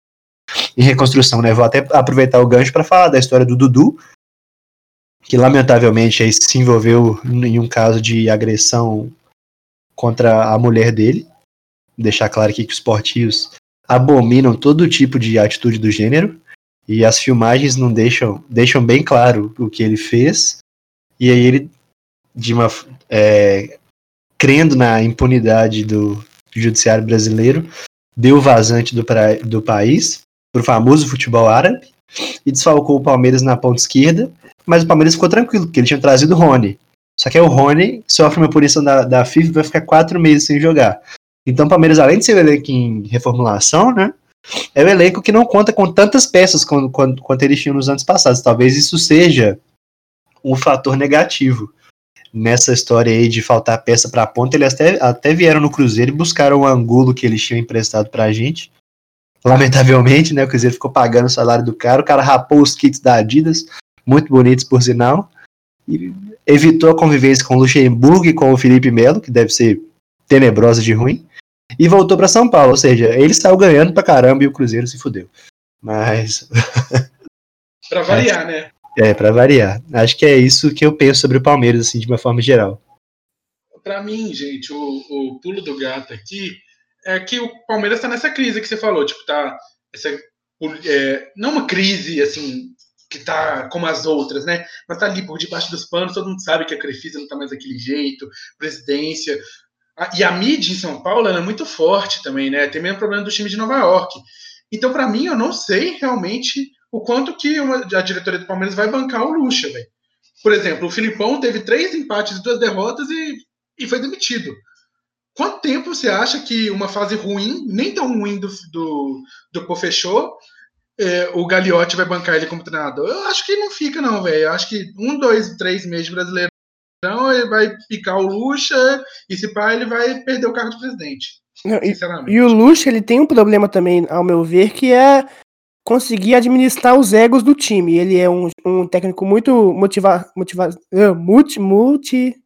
em reconstrução, né? Vou até aproveitar o gancho para falar da história do Dudu, que lamentavelmente aí se envolveu em um caso de agressão contra a mulher dele. Deixar claro aqui que os esportivos abominam todo tipo de atitude do gênero e as filmagens não deixam deixam bem claro o que ele fez. E aí ele de uma é, crendo na impunidade do judiciário brasileiro, deu vazante do, pra, do país para o famoso futebol árabe e desfalcou o Palmeiras na ponta esquerda, mas o Palmeiras ficou tranquilo, porque ele tinha trazido o Rony. Só que aí o Rony sofre uma punição da, da FIFA e vai ficar quatro meses sem jogar. Então o Palmeiras, além de ser o elenco em reformulação, né, é o elenco que não conta com tantas peças quanto, quanto, quanto eles tinham nos anos passados. Talvez isso seja um fator negativo nessa história aí de faltar peça para a ponta, eles até, até vieram no Cruzeiro e buscaram o Angulo que eles tinham emprestado para a gente. Lamentavelmente, né, o Cruzeiro ficou pagando o salário do cara, o cara rapou os kits da Adidas, muito bonitos por sinal, e evitou a convivência com o Luxemburgo e com o Felipe Melo, que deve ser tenebrosa de ruim, e voltou para São Paulo, ou seja, ele saiu ganhando pra caramba e o Cruzeiro se fudeu. Mas. pra variar, né? É, para variar. Acho que é isso que eu penso sobre o Palmeiras, assim, de uma forma geral. Para mim, gente, o, o, pulo do gato aqui é que o Palmeiras está nessa crise que você falou, tipo, tá essa, é, não uma crise assim que tá como as outras, né? Mas tá ali por debaixo dos panos, todo mundo sabe que a Crefisa não tá mais daquele jeito, presidência. E a mídia em São Paulo é muito forte também, né? Tem mesmo problema do time de Nova York. Então, para mim, eu não sei realmente o quanto que uma, a diretoria do Palmeiras vai bancar o Lucha, velho. Por exemplo, o Filipão teve três empates e duas derrotas e, e foi demitido. Quanto tempo você acha que uma fase ruim, nem tão ruim do, do, do Pô fechou, é, o Gagliotti vai bancar ele como treinador? Eu acho que não fica, não, velho. Eu acho que um, dois, três meses de brasileiro. Então ele vai picar o Lucha e se pá, ele vai perder o cargo de presidente. Não, e, e, o Lucha, ele tem um problema também, ao meu ver, que é conseguir administrar os egos do time. Ele é um, um técnico muito motiva, motiva, uh, multi, multi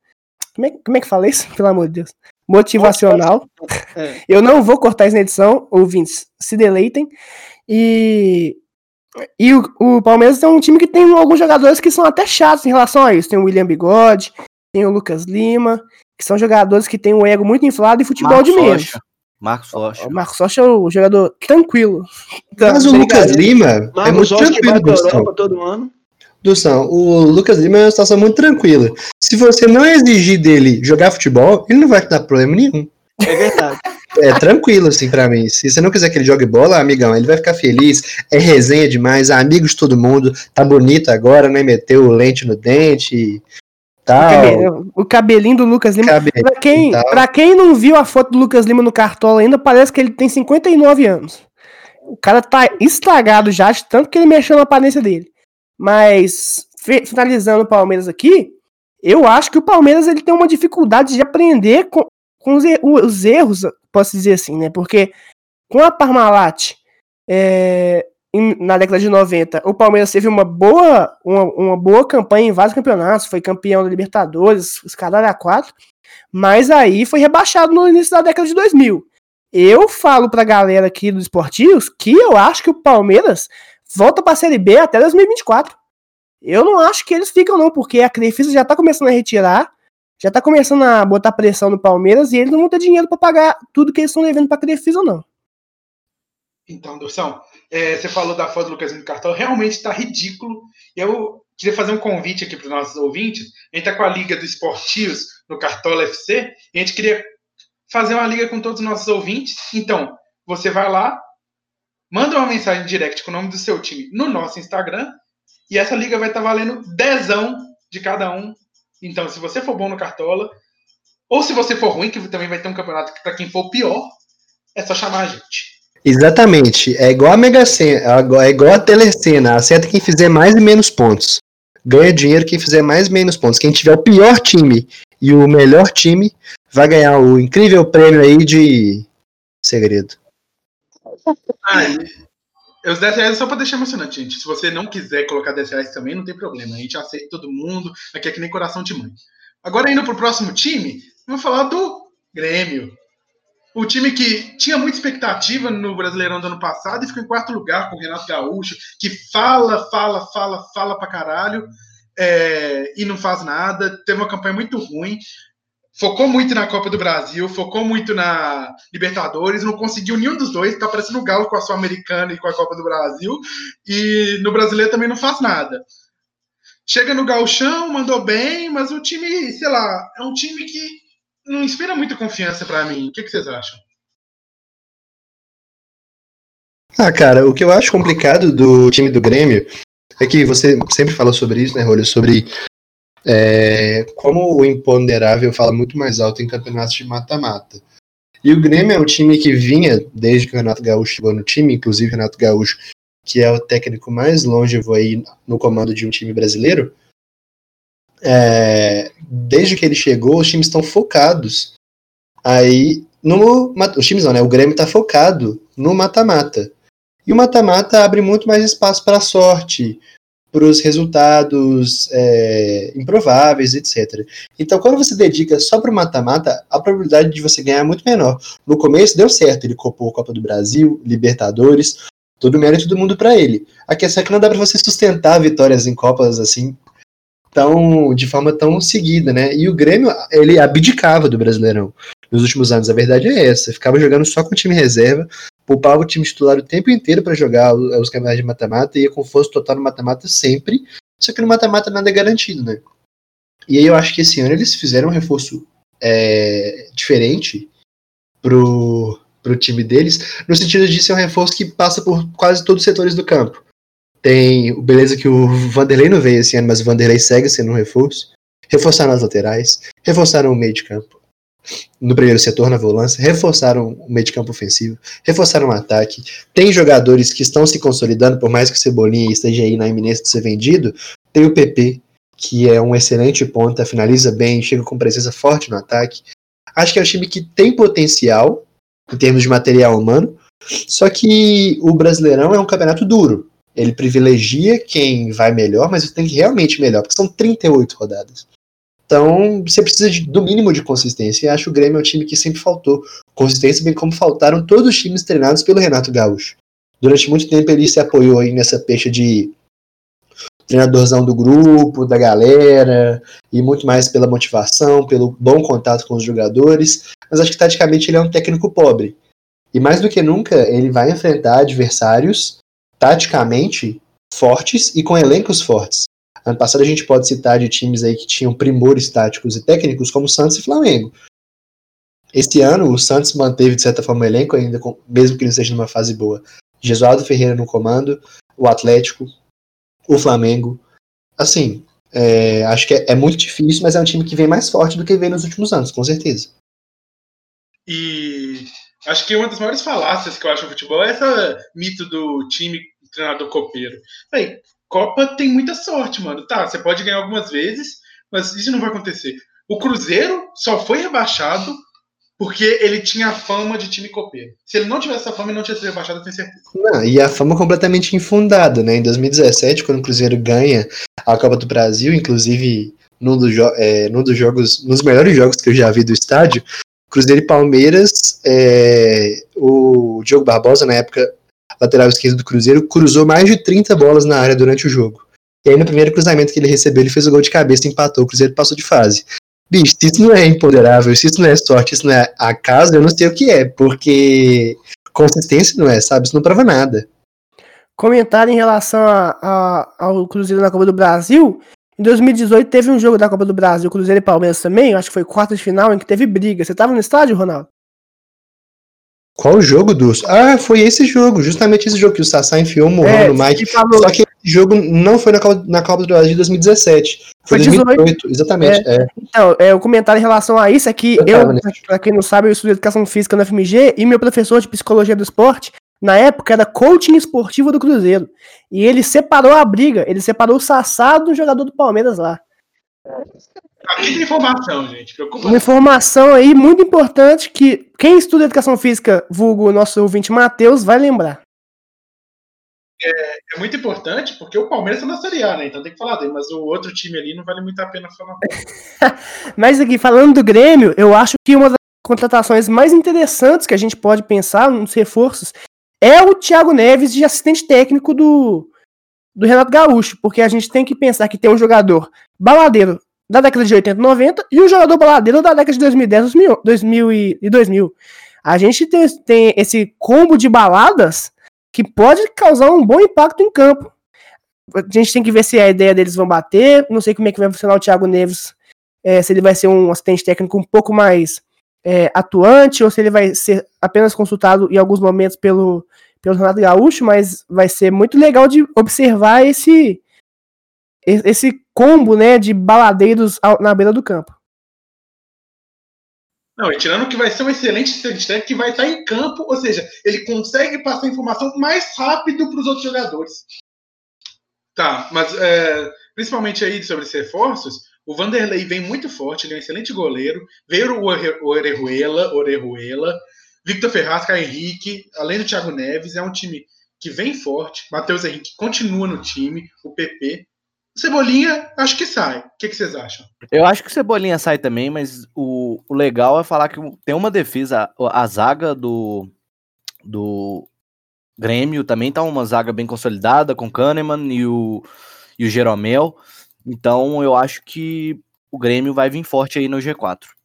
como é, como é que fala isso? Pelo amor de Deus. Motivacional. É. Eu não vou cortar isso na edição, ouvintes, se deleitem. E, e o, o, Palmeiras é um time que tem alguns jogadores que são até chatos em relação a isso. Tem o William Bigode, tem o Lucas Lima, que são jogadores que têm um ego muito inflado e futebol Marcos de menos. Marcos Rocha. O Marcos Rocha é o jogador tranquilo. Mas o Lucas Lima é muito tranquilo, Gustavo. todo ano. Dução, o Lucas Lima é uma situação muito tranquila. Se você não exigir dele jogar futebol, ele não vai te dar problema nenhum. É verdade. É tranquilo, assim, pra mim. Se você não quiser que ele jogue bola, amigão, ele vai ficar feliz. É resenha demais, amigos de todo mundo. Tá bonito agora, né? Meteu lente no dente. Tal. O cabelinho do Lucas Lima. Cabelinho pra, quem, pra quem não viu a foto do Lucas Lima no cartola ainda, parece que ele tem 59 anos. O cara tá estragado já, de tanto que ele mexeu na aparência dele. Mas, finalizando o Palmeiras aqui, eu acho que o Palmeiras ele tem uma dificuldade de aprender com, com os, os, erros, posso dizer assim, né? Porque com a Parmalat é, na década de 90, o Palmeiras teve uma boa, uma, uma boa campanha em vários campeonatos, foi campeão da Libertadores, os caras a quatro, mas aí foi rebaixado no início da década de 2000. Eu falo pra galera aqui dos esportivos que eu acho que o Palmeiras volta pra Série B até 2024. Eu não acho que eles ficam, não, porque a Crefisa já tá começando a retirar, já tá começando a botar pressão no Palmeiras e eles não vão ter dinheiro pra pagar tudo que eles estão devendo pra Crefisa, não. Então, Dorsão, é, você falou da foto do Lucasinho do Cartão, realmente está ridículo. Eu queria fazer um convite aqui para os nossos ouvintes. A gente está com a Liga dos Esportivos no Cartola FC e a gente queria fazer uma liga com todos os nossos ouvintes. Então, você vai lá, manda uma mensagem direct com o nome do seu time no nosso Instagram e essa liga vai estar valendo dezão de cada um. Então, se você for bom no Cartola, ou se você for ruim, que também vai ter um campeonato para quem for pior, é só chamar a gente. Exatamente. É igual a Mega Sena, é igual a Telecena. Acerta quem fizer mais e menos pontos. Ganha dinheiro quem fizer mais e menos pontos. Quem tiver o pior time e o melhor time vai ganhar o incrível prêmio aí de segredo. E os 10 reais é só pra deixar emocionante, gente. Se você não quiser colocar 10 reais também, não tem problema. A gente aceita todo mundo. Aqui é que nem coração de mãe. Agora, indo pro próximo time, vamos falar do Grêmio. O time que tinha muita expectativa no Brasileirão do ano passado e ficou em quarto lugar com o Renato Gaúcho, que fala, fala, fala, fala pra caralho é, e não faz nada. Teve uma campanha muito ruim. Focou muito na Copa do Brasil, focou muito na Libertadores, não conseguiu nenhum dos dois, tá parecendo o Galo com a Sul-Americana e com a Copa do Brasil, e no Brasileiro também não faz nada. Chega no Gauchão, mandou bem, mas o time, sei lá, é um time que não inspira muita confiança para mim. O que, que, vocês acham? Ah, cara, o que eu acho complicado do time do Grêmio é que você sempre fala sobre isso, né, Rolho? Sobre é, como o imponderável fala muito mais alto em campeonatos de mata-mata. E o Grêmio é um time que vinha, desde que o Renato Gaúcho chegou no time, inclusive o Renato Gaúcho, que é o técnico mais longevo aí no comando de um time brasileiro, é, desde que ele chegou, os times estão focados aí no. Os times não, né? O Grêmio está focado no mata-mata. E o mata-mata abre muito mais espaço para a sorte, para os resultados é, improváveis, etc. Então, quando você dedica só para o mata-mata, a probabilidade de você ganhar é muito menor. No começo deu certo, ele copou Copa do Brasil, Libertadores, todo mérito do mundo para ele. A questão é que não dá para você sustentar vitórias em Copas assim tão de forma tão seguida, né? E o Grêmio, ele abdicava do Brasileirão nos últimos anos. A verdade é essa, ficava jogando só com o time reserva, poupava o time titular o tempo inteiro para jogar os campeonatos de mata-mata, ia com força total no mata-mata sempre. Só que no mata-mata nada é garantido, né? E aí eu acho que esse ano eles fizeram um reforço é, diferente pro, pro time deles, no sentido de ser um reforço que passa por quase todos os setores do campo. Tem o beleza que o Vanderlei não veio esse ano, mas o Vanderlei segue sendo um reforço. Reforçaram as laterais, reforçaram o meio de campo no primeiro setor, na volância, reforçaram o meio de campo ofensivo, reforçaram o ataque. Tem jogadores que estão se consolidando, por mais que o Cebolinha esteja aí na iminência de ser vendido. Tem o PP, que é um excelente ponta, finaliza bem, chega com presença forte no ataque. Acho que é um time que tem potencial em termos de material humano, só que o Brasileirão é um campeonato duro. Ele privilegia quem vai melhor, mas tem que realmente melhor, porque são 38 rodadas. Então, você precisa de, do mínimo de consistência. E acho que o Grêmio é um time que sempre faltou consistência, bem como faltaram todos os times treinados pelo Renato Gaúcho. Durante muito tempo ele se apoiou aí nessa peixe de treinadorzão do grupo, da galera, e muito mais pela motivação, pelo bom contato com os jogadores. Mas acho que taticamente ele é um técnico pobre. E mais do que nunca, ele vai enfrentar adversários taticamente fortes e com elencos fortes. Ano passado a gente pode citar de times aí que tinham primores táticos e técnicos, como Santos e Flamengo. Esse ano o Santos manteve, de certa forma, o elenco, ainda com, mesmo que não esteja numa fase boa. Jesualdo Ferreira no comando, o Atlético, o Flamengo. Assim, é, acho que é, é, muito difícil, mas é um time que vem mais forte do que vem nos últimos anos, com certeza. E acho que uma das maiores falácias que eu acho no futebol é essa mito do time treinador copeiro. Bem, Copa tem muita sorte, mano. Tá, você pode ganhar algumas vezes, mas isso não vai acontecer. O Cruzeiro só foi rebaixado porque ele tinha a fama de time copeiro. Se ele não tivesse essa fama, ele não tinha sido rebaixado, tenho certeza. Não, e a fama completamente infundada, né? Em 2017, quando o Cruzeiro ganha a Copa do Brasil, inclusive num dos, jo é, num dos jogos, nos melhores jogos que eu já vi do estádio, Cruzeiro e Palmeiras, é, o Diogo Barbosa, na época lateral esquerdo do Cruzeiro, cruzou mais de 30 bolas na área durante o jogo. E aí, no primeiro cruzamento que ele recebeu, ele fez o gol de cabeça empatou. O Cruzeiro passou de fase. Bicho, se isso não é imponderável, se isso não é sorte, isso não é acaso, eu não sei o que é, porque consistência não é, sabe? Isso não prova nada. Comentário em relação a, a, ao Cruzeiro na Copa do Brasil. Em 2018 teve um jogo da Copa do Brasil, Cruzeiro e Palmeiras também, acho que foi quarta de final, em que teve briga. Você tava no estádio, Ronaldo? Qual jogo, dos? Ah, foi esse jogo, justamente esse jogo que o Sassá enfiou o é, no Mike. Falou. Só que esse jogo não foi na Copa, na Copa do Brasil de 2017. Foi, foi 2018, exatamente. É. É. Então, é, o comentário em relação a isso é que eu, eu pra quem não sabe, eu estudo educação física no FMG e meu professor de psicologia do esporte, na época, era coaching esportivo do Cruzeiro. E ele separou a briga, ele separou o Sassá do jogador do Palmeiras lá. Aqui tem informação, gente. Preocupa. Uma informação aí muito importante que quem estuda educação física, vulgo o nosso ouvinte Matheus, vai lembrar. É, é, muito importante porque o Palmeiras tá na Série A, né? Então tem que falar dele, mas o outro time ali não vale muito a pena falar. mas aqui, falando do Grêmio, eu acho que uma das contratações mais interessantes que a gente pode pensar nos reforços é o Thiago Neves de assistente técnico do, do Renato Gaúcho, porque a gente tem que pensar que tem um jogador baladeiro da década de 80 e 90 e um jogador baladeiro da década de 2010 2000 e 2000. A gente tem, tem esse combo de baladas que pode causar um bom impacto em campo. A gente tem que ver se a ideia deles vão bater. Não sei como é que vai funcionar o Thiago Neves, é, se ele vai ser um assistente técnico um pouco mais é, atuante ou se ele vai ser apenas consultado em alguns momentos pelo, pelo Renato Gaúcho, mas vai ser muito legal de observar esse esse combo, né, de baladeiros na beira do campo. Não, e tirando que vai ser um excelente assistente que vai estar em campo, ou seja, ele consegue passar informação mais rápido para os outros jogadores. Tá, mas é, principalmente aí sobre os reforços, o Vanderlei vem muito forte, ele é um excelente goleiro. Veio o Orejuela, Orejuela, Victor Ferraz, Caio Henrique, além do Thiago Neves, é um time que vem forte. Matheus Henrique continua no time, o PP. Cebolinha, acho que sai. O que, que, vocês acham? Eu acho que o Cebolinha sai também, mas o, o legal é falar que tem uma defesa, a, a zaga do, do Grêmio também tá uma zaga bem consolidada, com Kahneman e o, e o Jeromel. Então eu acho que o Grêmio vai vir forte aí no G4.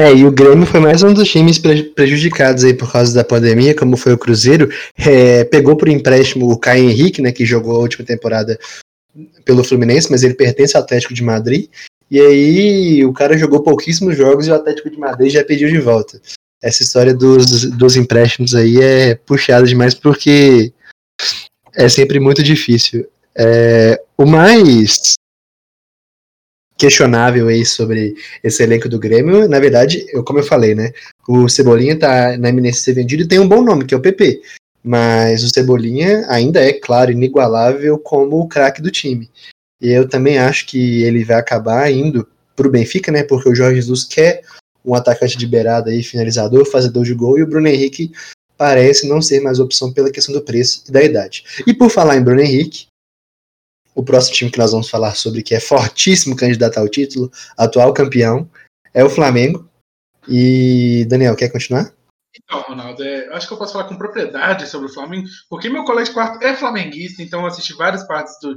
É, e o Grêmio foi mais um dos times prejudicados aí por causa da pandemia, como foi o Cruzeiro. É, pegou por empréstimo o Caio Henrique, né, que jogou a última temporada pelo Fluminense, mas ele pertence ao Atlético de Madrid. E aí o cara jogou pouquíssimos jogos e o Atlético de Madrid já pediu de volta. Essa história dos, dos empréstimos aí é puxada demais porque é sempre muito difícil. É, o mais questionável aí sobre esse elenco do Grêmio. Na verdade, eu, como eu falei, né? O Cebolinha tá na ser vendido e tem um bom nome, que é o PP. Mas o Cebolinha ainda é, claro, inigualável como o craque do time. E eu também acho que ele vai acabar indo pro Benfica, né? Porque o Jorge Jesus quer um atacante de beirada aí, finalizador, fazedor de gol, e o Bruno Henrique parece não ser mais opção pela questão do preço e da idade. E por falar em Bruno Henrique, o próximo time que nós vamos falar sobre, que é fortíssimo candidato ao título, atual campeão, é o Flamengo. E, Daniel, quer continuar? Então, Ronaldo, é, acho que eu posso falar com propriedade sobre o Flamengo, porque meu colega de quarto é flamenguista, então eu assisti várias partes do,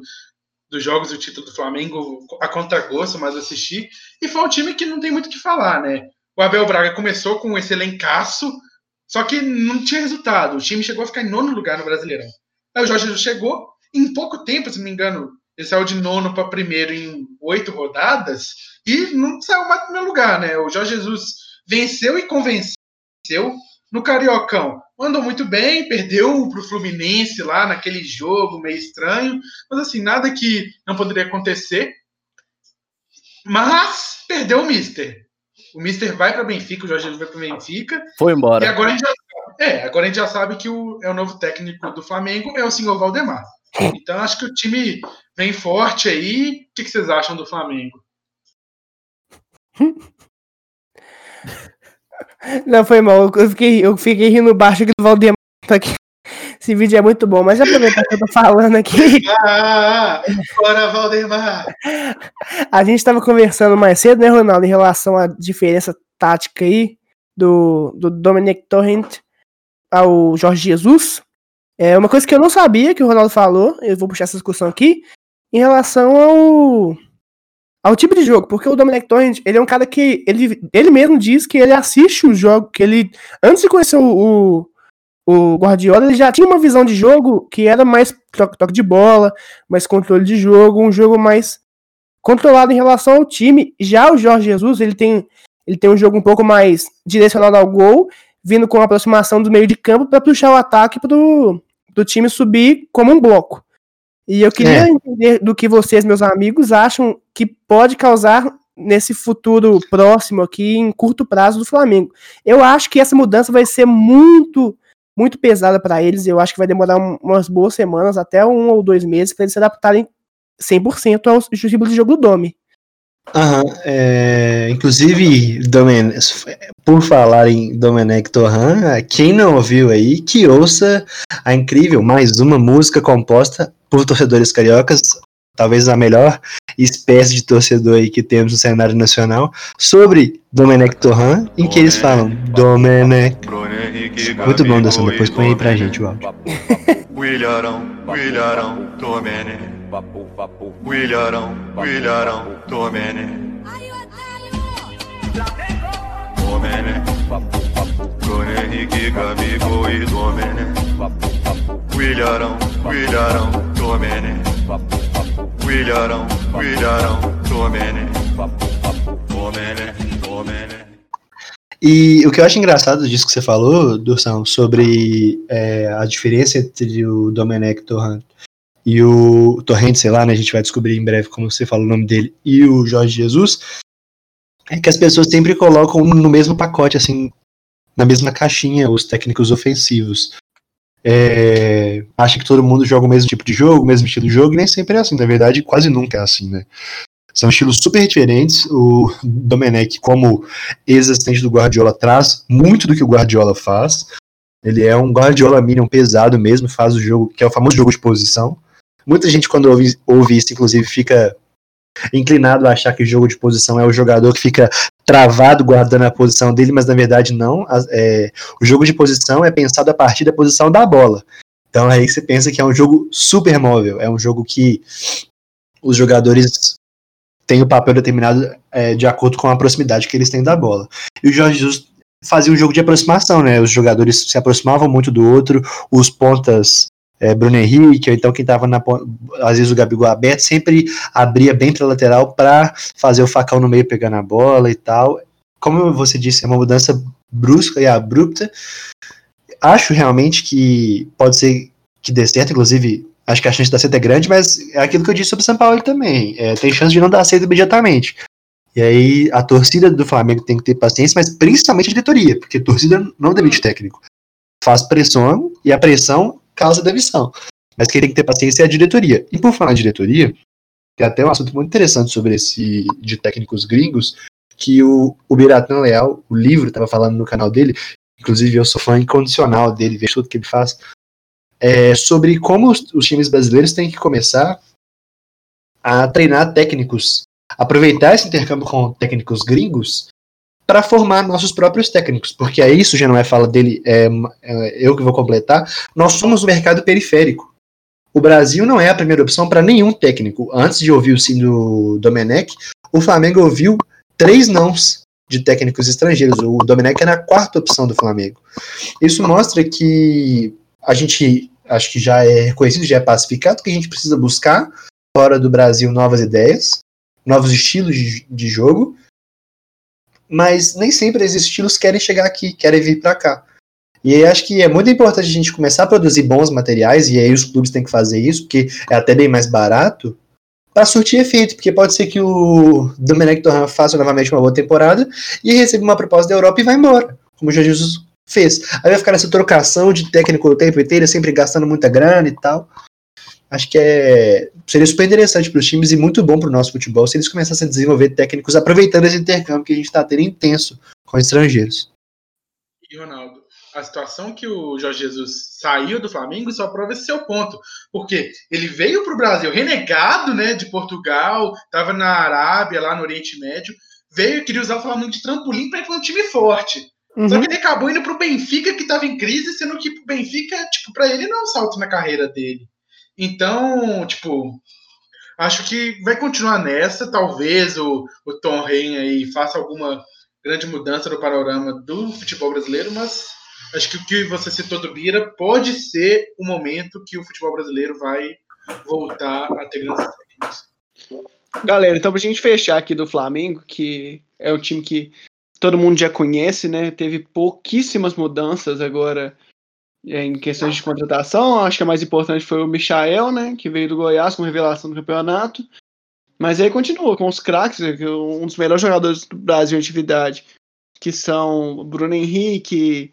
dos jogos do título do Flamengo a contragosto, mas assisti. E foi um time que não tem muito o que falar, né? O Abel Braga começou com um elencaço, só que não tinha resultado. O time chegou a ficar em nono lugar no Brasileirão. Aí o Jorge chegou, em pouco tempo, se não me engano, ele saiu de nono para primeiro em oito rodadas e não saiu mais do primeiro lugar, né? O Jorge Jesus venceu e convenceu no Cariocão. Andou muito bem, perdeu para o Fluminense lá naquele jogo meio estranho, mas assim, nada que não poderia acontecer. Mas perdeu o Mister. O Mister vai para Benfica, o Jorge Jesus vai para Benfica. Foi embora. E agora a gente já, é, agora a gente já sabe que o, é o novo técnico do Flamengo é o senhor Valdemar. Então acho que o time vem forte aí. O que, vocês acham do Flamengo? Não, foi mal. Eu fiquei, eu fiquei rindo baixo aqui do Valdemar. Aqui. Esse vídeo é muito bom, mas aproveitar que eu tô falando aqui. Ah, bora, Valdemar! A gente tava conversando mais cedo, né, Ronaldo, em relação à diferença tática aí do, do Dominic Torrent ao Jorge Jesus. É uma coisa que eu não sabia que o Ronaldo falou, eu vou puxar essa discussão aqui, em relação ao ao tipo de jogo, porque o Dominic Torrent, ele é um cara que ele, ele mesmo diz que ele assiste o jogo, que ele antes de conhecer o, o, o Guardiola, ele já tinha uma visão de jogo que era mais toque, toque de bola, mais controle de jogo, um jogo mais controlado em relação ao time. Já o Jorge Jesus, ele tem ele tem um jogo um pouco mais direcionado ao gol, vindo com a aproximação do meio de campo para puxar o ataque pro, do time subir como um bloco. E eu queria É. entender do que vocês, meus amigos, acham que pode causar nesse futuro próximo aqui, em curto prazo do Flamengo. Eu acho que essa mudança vai ser muito, muito pesada para eles. Eu acho que vai demorar um- umas boas semanas, até um ou dois meses, para eles se adaptarem 100% ao estilo de jogo do Domi. É, inclusive, Domen, por falar em Domenech Torran, quem não ouviu aí, que ouça a incrível mais uma música composta por torcedores cariocas, talvez a melhor espécie de torcedor aí que temos no cenário nacional, sobre Domenech Torran, em que eles falam Domenech. Muito bom, Dawson, depois põe aí pra gente o áudio. Willarão, Willarão, Tomene. Tomene. Bruno Henrique, Gabigol e Domene. Willarão, Willarão, Tomene. Willarão, Willarão, Tomene. Tomene, Tomene. E o que eu acho engraçado disso que você falou, Dursão, sobre é, a diferença entre o Domenech Torrent e o Torrent, sei lá, né? A gente vai descobrir em breve como você fala o nome dele, e o Jorge Jesus, é que as pessoas sempre colocam no mesmo pacote, assim, na mesma caixinha, os técnicos ofensivos. É, acha que todo mundo joga o mesmo tipo de jogo, o mesmo estilo de jogo, e nem sempre é assim. Na verdade, quase nunca é assim, né? São estilos super diferentes. O Domenech, como ex-assistente do Guardiola, traz muito do que o Guardiola faz. Ele é um Guardiola Minion pesado mesmo, faz o jogo, que é o famoso jogo de posição. Muita gente, quando ouve, ouve isso, inclusive, fica inclinado a achar que jogo de posição é o jogador que fica travado guardando a posição dele, mas na verdade não. É, o jogo de posição é pensado a partir da posição da bola. Então aí você pensa que é um jogo super móvel, é um jogo que os jogadores têm o papel determinado é, de acordo com a proximidade que eles têm da bola. E o Jorge Jesus fazia um jogo de aproximação, né? Os jogadores se aproximavam muito do outro, os pontas é, Bruno Henrique, ou então quem estava na às vezes o Gabigol aberto, sempre abria bem para lateral para fazer o facão no meio pegando a bola e tal. Como você disse, é uma mudança brusca e abrupta. Acho realmente que pode ser que dê certo, inclusive acho que a chance de dar certo é grande, mas é aquilo que eu disse sobre o São Paulo também. É, tem chance de não dar certo imediatamente. E aí a torcida do Flamengo tem que ter paciência, mas principalmente a diretoria, porque a torcida não demite técnico. Faz pressão e a pressão causa demissão. Mas quem tem que ter paciência é a diretoria. E por falar em diretoria, tem até um assunto muito interessante sobre esse de técnicos gringos, que o, o Biratan Leal, o livro, estava falando no canal dele, inclusive eu sou fã incondicional dele, vejo tudo que ele faz, é, sobre como os, os times brasileiros têm que começar a treinar técnicos, aproveitar esse intercâmbio com técnicos gringos para formar nossos próprios técnicos, porque é isso, já não é fala dele, é, é eu que vou completar, nós somos um mercado periférico. O Brasil não é a primeira opção para nenhum técnico. Antes de ouvir o sim do Domenech, o Flamengo ouviu três nãos de técnicos estrangeiros. O Domenech era a quarta opção do Flamengo. Isso mostra que a gente, acho que já é reconhecido, já é pacificado, que a gente precisa buscar fora do Brasil novas ideias, novos estilos de, de jogo, mas nem sempre esses estilos querem chegar aqui, querem vir para cá. E aí acho que é muito importante a gente começar a produzir bons materiais, e aí os clubes têm que fazer isso, porque é até bem mais barato, para surtir efeito, porque pode ser que o Domenech Torran faça novamente uma boa temporada e receba uma proposta da Europa e vá embora, como o Jesus fez. Aí vai ficar nessa trocação de técnico o tempo inteiro, sempre gastando muita grana e tal. Acho que é, seria super interessante para os times e muito bom para o nosso futebol se eles começassem a desenvolver técnicos aproveitando esse intercâmbio que a gente está tendo intenso com estrangeiros. E, Ronaldo, a situação que o Jorge Jesus saiu do Flamengo só prova esse seu ponto. Porque ele veio para o Brasil renegado né, de Portugal, estava na Arábia, lá no Oriente Médio, veio e queria usar o Flamengo de trampolim para ir para um time forte. Uhum. Só que ele acabou indo pro Benfica, que tava em crise, sendo que o Benfica, tipo, pra ele não é um salto na carreira dele. Então, tipo, acho que vai continuar nessa. Talvez o, o Tom Rein aí faça alguma grande mudança no panorama do futebol brasileiro, mas acho que o que você citou do Bira pode ser o momento que o futebol brasileiro vai voltar a ter grandes técnicos. Galera, então pra gente fechar aqui do Flamengo, que é o time que todo mundo já conhece, né? Teve pouquíssimas mudanças agora em questões de contratação. Acho que a mais importante foi o Michael, né? Que veio do Goiás com revelação do campeonato. Mas aí continua com os craques, né, um dos melhores jogadores do Brasil em atividade, que são Bruno Henrique,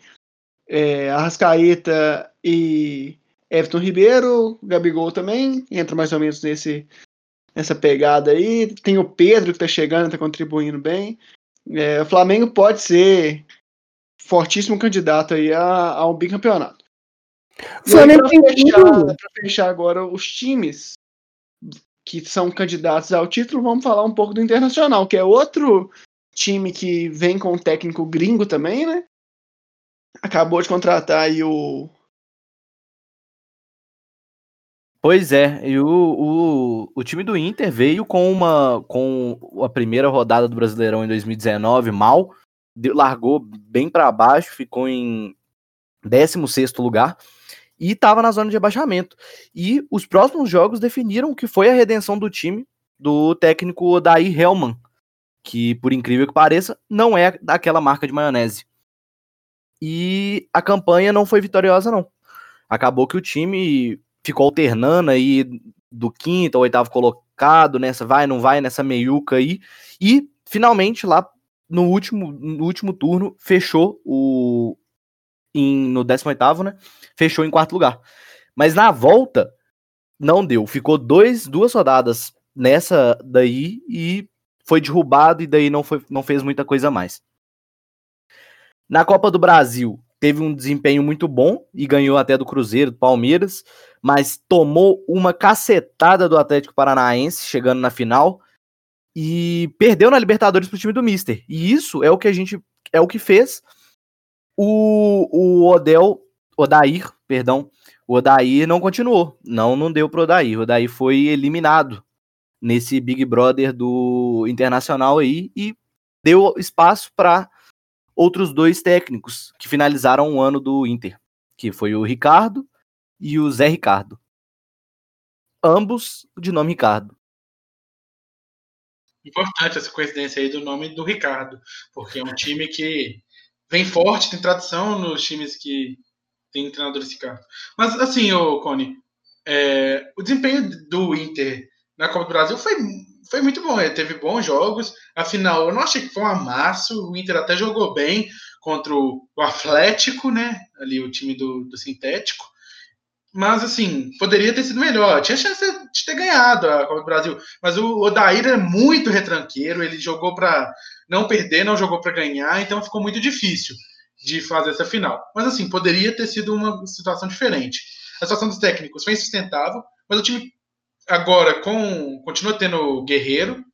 é, Arrascaeta e Everton Ribeiro, Gabigol também, entra mais ou menos nesse, nessa pegada aí. Tem o Pedro que tá chegando, tá contribuindo bem. É, o Flamengo pode ser fortíssimo candidato aí a, a um bicampeonato. Flamengo Para tem fechar, pra fechar agora os times que são candidatos ao título, vamos falar um pouco do Internacional, que é outro time que vem com um técnico gringo também, né? Acabou de contratar aí o. Pois é, e o, o, o time do Inter veio com uma com a primeira rodada do Brasileirão em 2019 mal, largou bem para baixo, ficou em 16º lugar e estava na zona de abaixamento. E os próximos jogos definiram que foi a redenção do time do técnico Odair Helman, que por incrível que pareça, não é daquela marca de maionese. E a campanha não foi vitoriosa não. Acabou que o time ficou alternando aí do quinto ao oitavo colocado, nessa vai, não vai, nessa meiuca aí. E finalmente lá no último, no último turno fechou o em, no 18º, né? Fechou em quarto lugar. Mas na volta não deu, ficou dois, duas rodadas nessa daí e foi derrubado e daí não, foi, não fez muita coisa mais. Na Copa do Brasil, teve um desempenho muito bom e ganhou até do Cruzeiro, do Palmeiras, mas tomou uma cacetada do Atlético Paranaense chegando na final e perdeu na Libertadores pro time do Mister. E isso é o que a gente é o que fez o, o Odel, Odair, perdão, o Odair não continuou. Não, não deu pro Odair. O Odair foi eliminado nesse Big Brother do Internacional aí e deu espaço para outros dois técnicos que finalizaram o ano do Inter, que foi o Ricardo e o Zé Ricardo. Ambos de nome Ricardo. Importante essa coincidência aí do nome do Ricardo, porque é um time que vem forte, tem tradição nos times que tem treinadores Ricardo. Mas assim, ô Cone, é, o desempenho do Inter na Copa do Brasil foi, foi muito bom. Ele teve bons jogos. Afinal, eu não achei que foi um amasso. O Inter até jogou bem contra o, o Atlético, né? Ali o time do, do sintético. Mas assim, poderia ter sido melhor. Tinha chance de ter ganhado a Copa do Brasil. Mas o Odair é muito retranqueiro. Ele jogou para não perder, não jogou para ganhar. Então ficou muito difícil de fazer essa final. Mas assim, poderia ter sido uma situação diferente. A situação dos técnicos foi insustentável, mas o time agora com continua tendo o Guerreiro,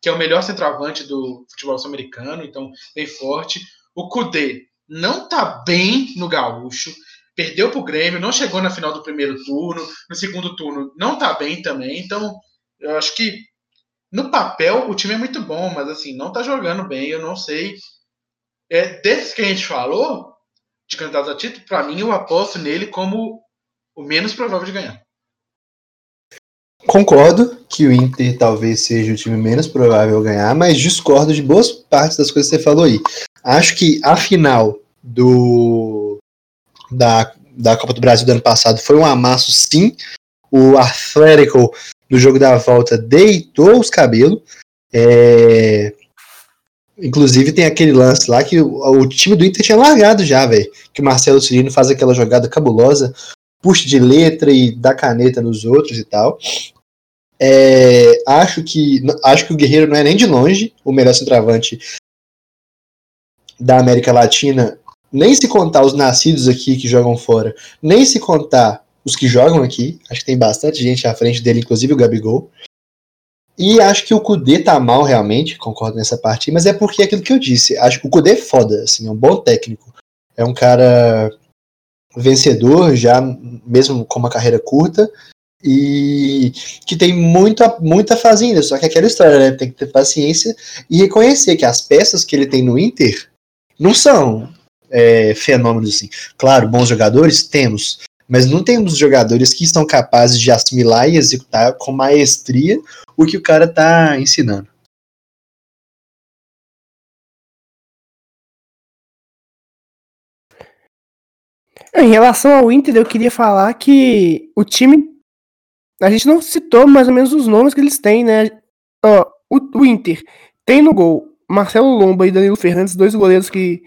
que é o melhor centroavante do futebol sul-americano, então bem forte. O Kudê não tá bem no gaúcho, perdeu pro Grêmio, não chegou na final do primeiro turno, no segundo turno não tá bem também, então eu acho que no papel o time é muito bom, mas assim, não tá jogando bem, eu não sei. É, desses que a gente falou, de candidatos a título, para mim eu aposto nele como o menos provável de ganhar. Concordo que o Inter talvez seja o time menos provável a ganhar, mas discordo de boas partes das coisas que você falou aí. Acho que a final do da, da Copa do Brasil do ano passado foi um amasso, sim. O Atlético do jogo da volta deitou os cabelos. É... Inclusive tem aquele lance lá que o, o time do Inter tinha largado já, velho. Que o Marcelo Cirino faz aquela jogada cabulosa. puxa de letra e dá caneta nos outros e tal. É, acho que acho que o Guerreiro não é nem de longe o melhor centroavante da América Latina, nem se contar os nascidos aqui que jogam fora, nem se contar os que jogam aqui. Acho que tem bastante gente à frente dele, inclusive o Gabigol. E acho que o Kudê tá mal realmente, concordo nessa parte, mas é porque é aquilo que eu disse. Acho que o Kudê é foda, assim, é um bom técnico. É um cara vencedor, já mesmo com uma carreira curta, e que tem muita, muita fazenda, só que é aquela história, né? Tem que ter paciência e reconhecer que as peças que ele tem no Inter não são é, fenômenos assim. Claro, bons jogadores temos, mas não temos jogadores que são capazes de assimilar e executar com maestria o que o cara tá ensinando. Em relação ao Inter, eu queria falar que o time. A gente não citou mais ou menos os nomes que eles têm, né? O, o Inter tem no gol Marcelo Lomba e Danilo Fernandes, dois goleiros que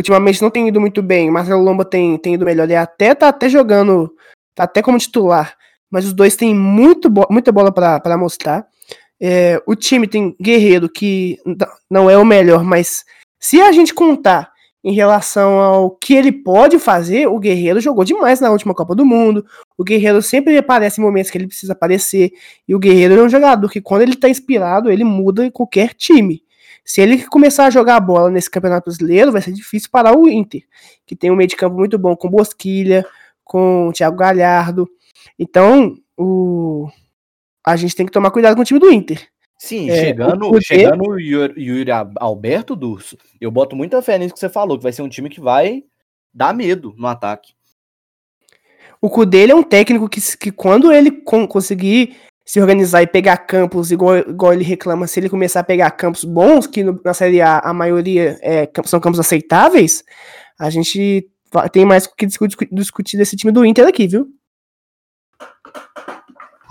ultimamente não tem ido muito bem. Marcelo Lomba tem, tem ido melhor. Ele até tá até jogando, tá até como titular. Mas os dois têm muito bo muita bola para mostrar. É, o time tem Guerreiro, que não é o melhor, mas se a gente contar em relação ao que ele pode fazer, o Guerreiro jogou demais na última Copa do Mundo. O Guerreiro sempre aparece em momentos que ele precisa aparecer. E o Guerreiro é um jogador que, quando ele tá inspirado, ele muda qualquer time. Se ele começar a jogar a bola nesse Campeonato Brasileiro, vai ser difícil parar o Inter, que tem um meio de campo muito bom com Bosquilha, com Thiago Galhardo. Então, o... a gente tem que tomar cuidado com o time do Inter. Sim, É, chegando, o Kudê- chegando o Yuri, Yuri Alberto Durso, eu boto muita fé nisso que você falou, que vai ser um time que vai dar medo no ataque. O ele é um técnico que, que quando ele con- conseguir se organizar e pegar campos, igual, igual ele reclama, se ele começar a pegar campos bons, que no- na Série A a maioria é, são campos aceitáveis, a gente tem mais o que discutir, discutir desse time do Inter aqui, viu?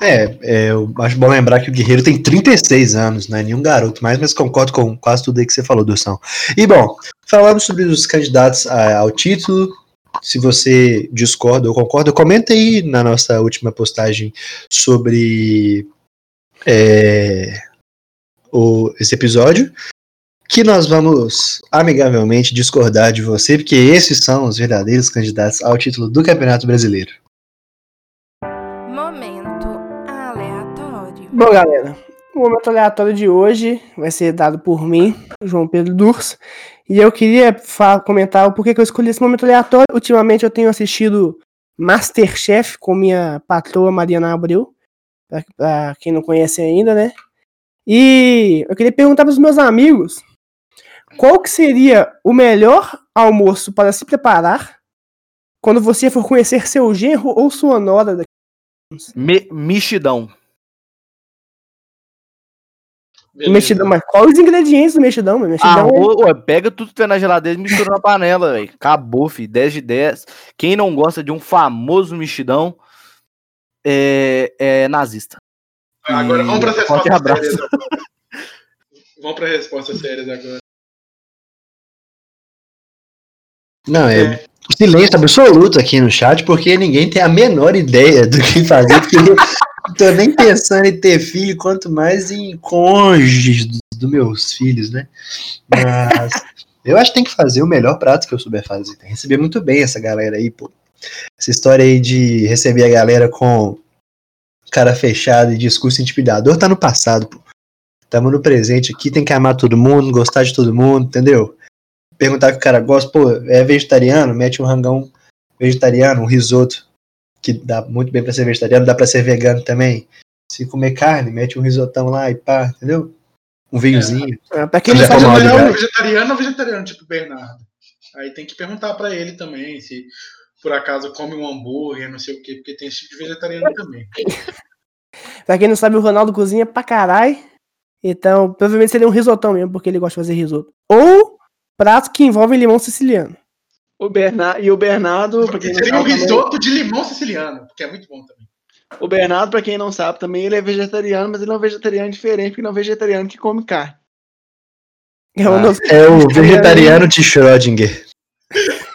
É, é, eu acho bom lembrar que o Guerreiro tem 36 anos, não é nenhum garoto mais, mas concordo com quase tudo aí que você falou, Durção. E bom, falando sobre os candidatos a- ao título, se você discorda ou concorda, comenta aí na nossa última postagem sobre é, o, esse episódio, que nós vamos amigavelmente discordar de você, porque esses são os verdadeiros candidatos ao título do Campeonato Brasileiro. Momento aleatório. Bom, galera, o momento aleatório de hoje vai ser dado por mim, João Pedro Durs, e eu queria comentar o porquê que eu escolhi esse momento aleatório. Ultimamente eu tenho assistido Masterchef com minha patroa Mariana Abreu, pra, pra quem não conhece ainda, né? E eu queria perguntar para os meus amigos qual que seria o melhor almoço para se preparar quando você for conhecer seu genro ou sua nora daqui. Me, mexidão. Beleza. Mexidão, mas quais os ingredientes do mexidão? Mexidão é- Arroz, ué, pega tudo que tem na geladeira e mistura na panela, velho. Acabou, fi. 10 de 10. Quem não gosta de um famoso mexidão é, é nazista. Agora vamos para as Forte respostas abraço. sérias agora. Vamos para as respostas sérias agora. Não, é silêncio absoluto aqui no chat, porque ninguém tem a menor ideia do que fazer, porque tô nem pensando em ter filho, quanto mais em cônjuges dos dos meus filhos, né? Mas eu acho que tem que fazer o melhor prato que eu souber fazer. Tem que receber muito bem essa galera aí, pô. Essa história aí de receber a galera com cara fechado e discurso intimidador tá no passado, pô. Tamo no presente aqui, tem que amar todo mundo, gostar de todo mundo, entendeu? perguntar que o cara gosta, pô, é vegetariano? Mete um rangão vegetariano, um risoto, que dá muito bem pra ser vegetariano, dá pra ser vegano também. Se comer carne, mete um risotão lá e pá, entendeu? Um vinhozinho. É, pra quem não sabe, áudio, é um vegetariano ou vegetariano, tipo Bernardo? Aí tem que perguntar pra ele também se por acaso come um hambúrguer, não sei o quê, porque tem esse tipo de vegetariano também. pra quem não sabe, o Ronaldo cozinha pra caralho. Então, provavelmente seria um risotão mesmo, porque ele gosta de fazer risoto. Ou pratos que envolvem limão siciliano. O Bernardo, e o Bernardo. Porque sabe um risoto também, de limão siciliano, que é muito bom também. O Bernardo, para quem não sabe, também ele é vegetariano, mas ele é um vegetariano diferente, porque não é um vegetariano que come carne. É, ah, é o vegetariano de Schrödinger.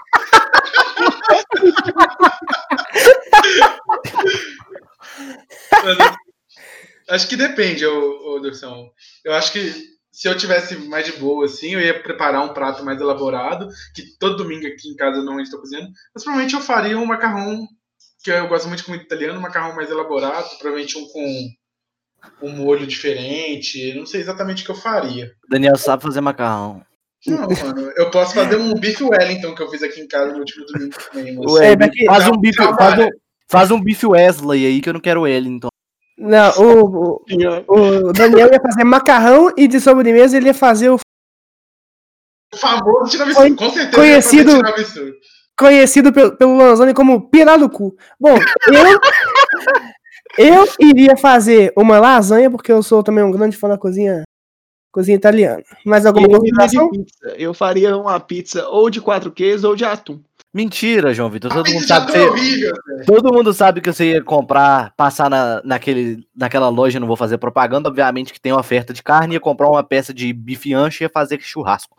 Acho que depende, ô, ô Durção. Eu acho que se eu tivesse mais de boa, assim, eu ia preparar um prato mais elaborado, que todo domingo aqui em casa eu não estou cozinhando, mas provavelmente eu faria um macarrão, que eu gosto muito de comida italiana, um macarrão mais elaborado, provavelmente um com um molho diferente, não sei exatamente o que eu faria. Daniel sabe fazer macarrão. Não, mano, eu posso fazer um bife Wellington que eu fiz aqui em casa no último domingo também, mas... Ué, É, faz um bife, faz um, faz um bife Wesley aí que eu não quero então. Não, o, o, o Daniel ia fazer macarrão e de sobremesa ele ia fazer o O famoso tiramisu, Foi com certeza conhecido- eu ia fazer tiramisu. conhecido pelo, pelo Lanzoni como Pirarucu. Bom, eu, eu iria fazer uma lasanha, porque eu sou também um grande fã da cozinha, cozinha italiana. Mais alguma Eu, eu faria uma pizza ou de quatro queijos ou de atum. Mentira, João Vitor. Todo mundo sabe que tá você, horrível. todo mundo sabe que você ia comprar, passar na, naquele, naquela loja, não vou fazer propaganda, obviamente que tem oferta de carne, ia comprar uma peça de bife ancho e ia fazer churrasco.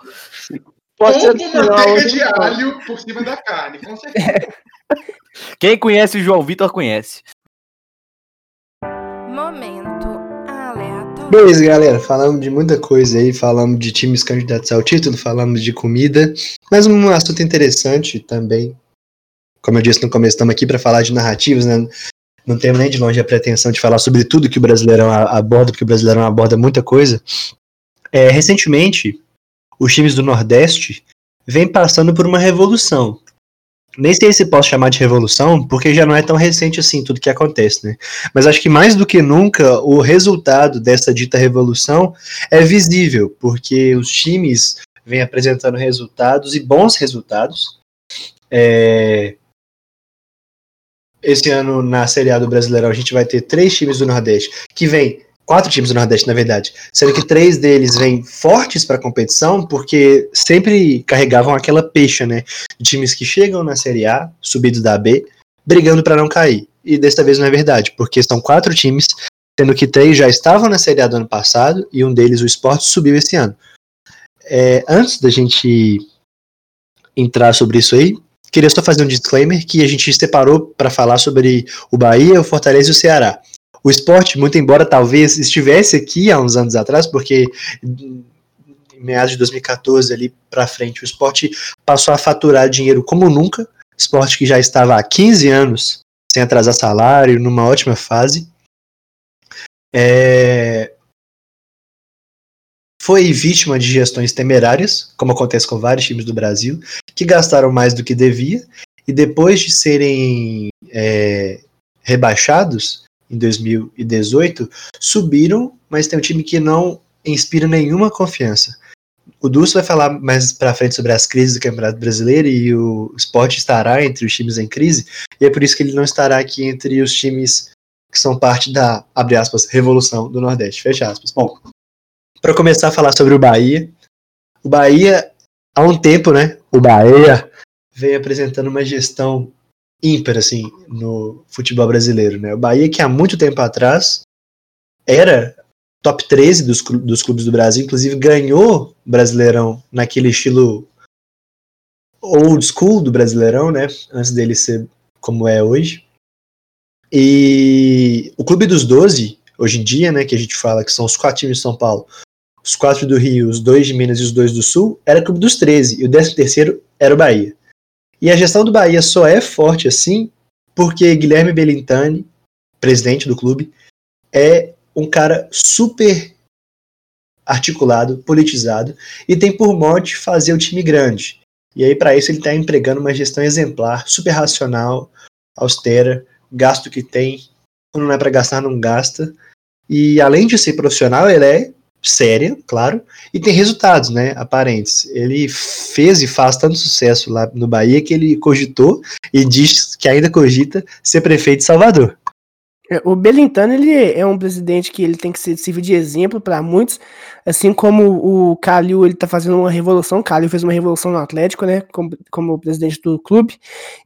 Pode Ou ser com manteiga de alho por cima da carne, com certeza. Quem conhece o João Vitor conhece. Beleza, galera. Falamos de muita coisa aí. Falamos de times candidatos ao título, falamos de comida. Mas um assunto interessante também. Como eu disse no começo, estamos aqui para falar de narrativas, né? Não temos nem de longe a pretensão de falar sobre tudo que o Brasileirão aborda, porque o Brasileirão aborda muita coisa. É, recentemente, os times do Nordeste vêm passando por uma revolução. Nem sei se posso chamar de revolução, porque já não é tão recente assim tudo que acontece, né? Mas acho que mais do que nunca o resultado dessa dita revolução é visível, porque os times vêm apresentando resultados e bons resultados. É, Esse ano na Série A do Brasileirão a gente vai ter três times do Nordeste que vêm quatro times do Nordeste, na verdade, sendo que três deles vêm fortes para a competição, porque sempre carregavam aquela peixe, né? Times que chegam na Série A, subidos da B, brigando para não cair. E desta vez não é verdade, porque são quatro times, sendo que três já estavam na Série A do ano passado e um deles, o Sport, subiu esse ano. É, antes da gente entrar sobre isso aí, queria só fazer um disclaimer que a gente separou para falar sobre o Bahia, o Fortaleza e o Ceará. O esporte, muito embora talvez estivesse aqui há uns anos atrás, porque em meados de 2014 ali para frente, o esporte passou a faturar dinheiro como nunca. Esporte que já estava há 15 anos sem atrasar salário, numa ótima fase. É, Foi vítima de gestões temerárias, como acontece com vários times do Brasil, que gastaram mais do que devia, e depois de serem é, rebaixados em 2018, subiram, mas tem um time que não inspira nenhuma confiança. O Dulce vai falar mais pra frente sobre as crises do Campeonato Brasileiro e o Sport estará entre os times em crise, e é por isso que ele não estará aqui entre os times que são parte da, abre aspas, revolução do Nordeste, fecha aspas. Bom, para começar a falar sobre o Bahia, o Bahia, há um tempo, né, o Bahia vem apresentando uma gestão ímpar, assim, no futebol brasileiro, né, o Bahia que há muito tempo atrás era top 13 dos, dos clubes do Brasil, inclusive ganhou Brasileirão naquele estilo old school do Brasileirão, né, antes dele ser como é hoje. E o Clube dos 12, hoje em dia, né, que a gente fala que são os quatro times de São Paulo, os quatro do Rio, os dois de Minas e os dois do Sul, era o Clube dos 13, e o 13 terceiro era o Bahia. E a gestão do Bahia só é forte assim porque Guilherme Belintani, presidente do clube, é um cara super articulado, politizado, e tem por mote fazer o time grande. E aí, para isso, ele está empregando uma gestão exemplar, super racional, austera, gasto que tem, quando não é para gastar, não gasta. E além de ser profissional, ele é séria, claro, e tem resultados, né, aparentes. Ele fez e faz tanto sucesso lá no Bahia que ele cogitou e diz que ainda cogita ser prefeito de Salvador. É, O Belintano, ele é um presidente que ele tem que ser, servir de exemplo para muitos, assim como o Calil, ele tá fazendo uma revolução, o Calil fez uma revolução no Atlético, né, como, como presidente do clube,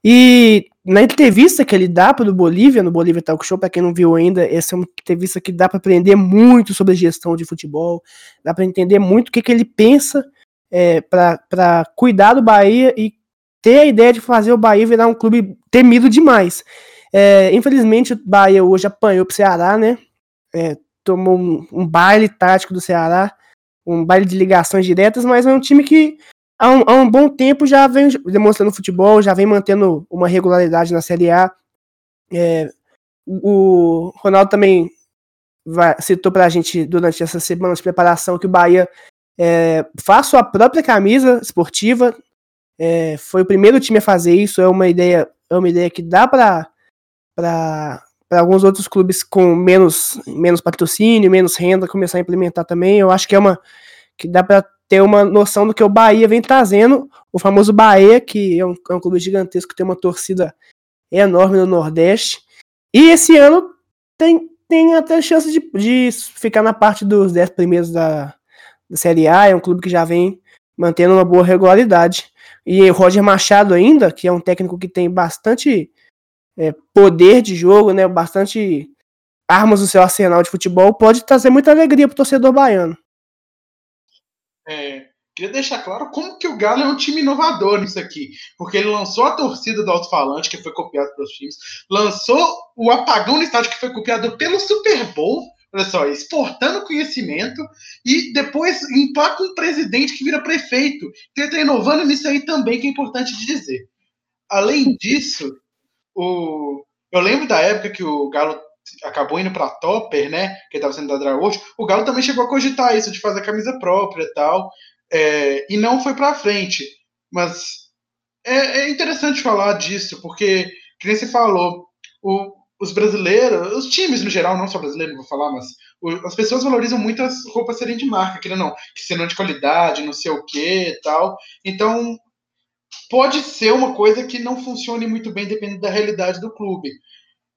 e na entrevista que ele dá para o Bolívia, no Bolívia Talk Show, para quem não viu ainda, essa é uma entrevista que dá para aprender muito sobre gestão de futebol, dá para entender muito o que, que ele pensa é, para cuidar do Bahia e ter a ideia de fazer o Bahia virar um clube temido demais. É, infelizmente, o Bahia hoje apanhou pro Ceará, né? É, tomou um, um baile tático do Ceará, um baile de ligações diretas, mas é um time que há um, há um bom tempo já vem demonstrando futebol, já vem mantendo uma regularidade na Série A. É, o Ronaldo também vai, citou pra gente durante essa semana de preparação que o Bahia é, faz sua própria camisa esportiva. É, foi o primeiro time a fazer isso. É uma ideia, é uma ideia que dá para para alguns outros clubes com menos, menos patrocínio, menos renda começar a implementar também. Eu acho que é uma que dá para ter uma noção do que o Bahia vem trazendo, o famoso Bahia, que é um, é um clube gigantesco, tem uma torcida enorme no Nordeste. E esse ano tem, tem até chance de, de ficar na parte dos 10 primeiros da, da Série A, é um clube que já vem mantendo uma boa regularidade. E o Roger Machado ainda, que é um técnico que tem bastante é, poder de jogo, né, bastante armas no seu arsenal de futebol, pode trazer muita alegria para o torcedor baiano. É, queria deixar claro como que o Galo é um time inovador nisso aqui, porque ele lançou a torcida do alto-falante, que foi copiado pelos times, lançou o apagão no estádio, que foi copiado pelo Super Bowl, olha só, exportando conhecimento, e depois emplaca um presidente que vira prefeito. Então ele está inovando nisso aí também, que é importante de dizer. Além disso, o... eu lembro da época que o Galo acabou indo para Topper, né? Que estava sendo da Dragost. O Galo também chegou a cogitar isso, de fazer camisa própria e tal. É, e não foi para frente. Mas é, é, interessante falar disso, porque, que nem você falou, o, os brasileiros, os times no geral, não só brasileiros, não vou falar, mas o, as pessoas valorizam muito as roupas serem de marca, que não, que serão de qualidade, não sei o que e tal. Então, pode ser uma coisa que não funcione muito bem dependendo da realidade do clube.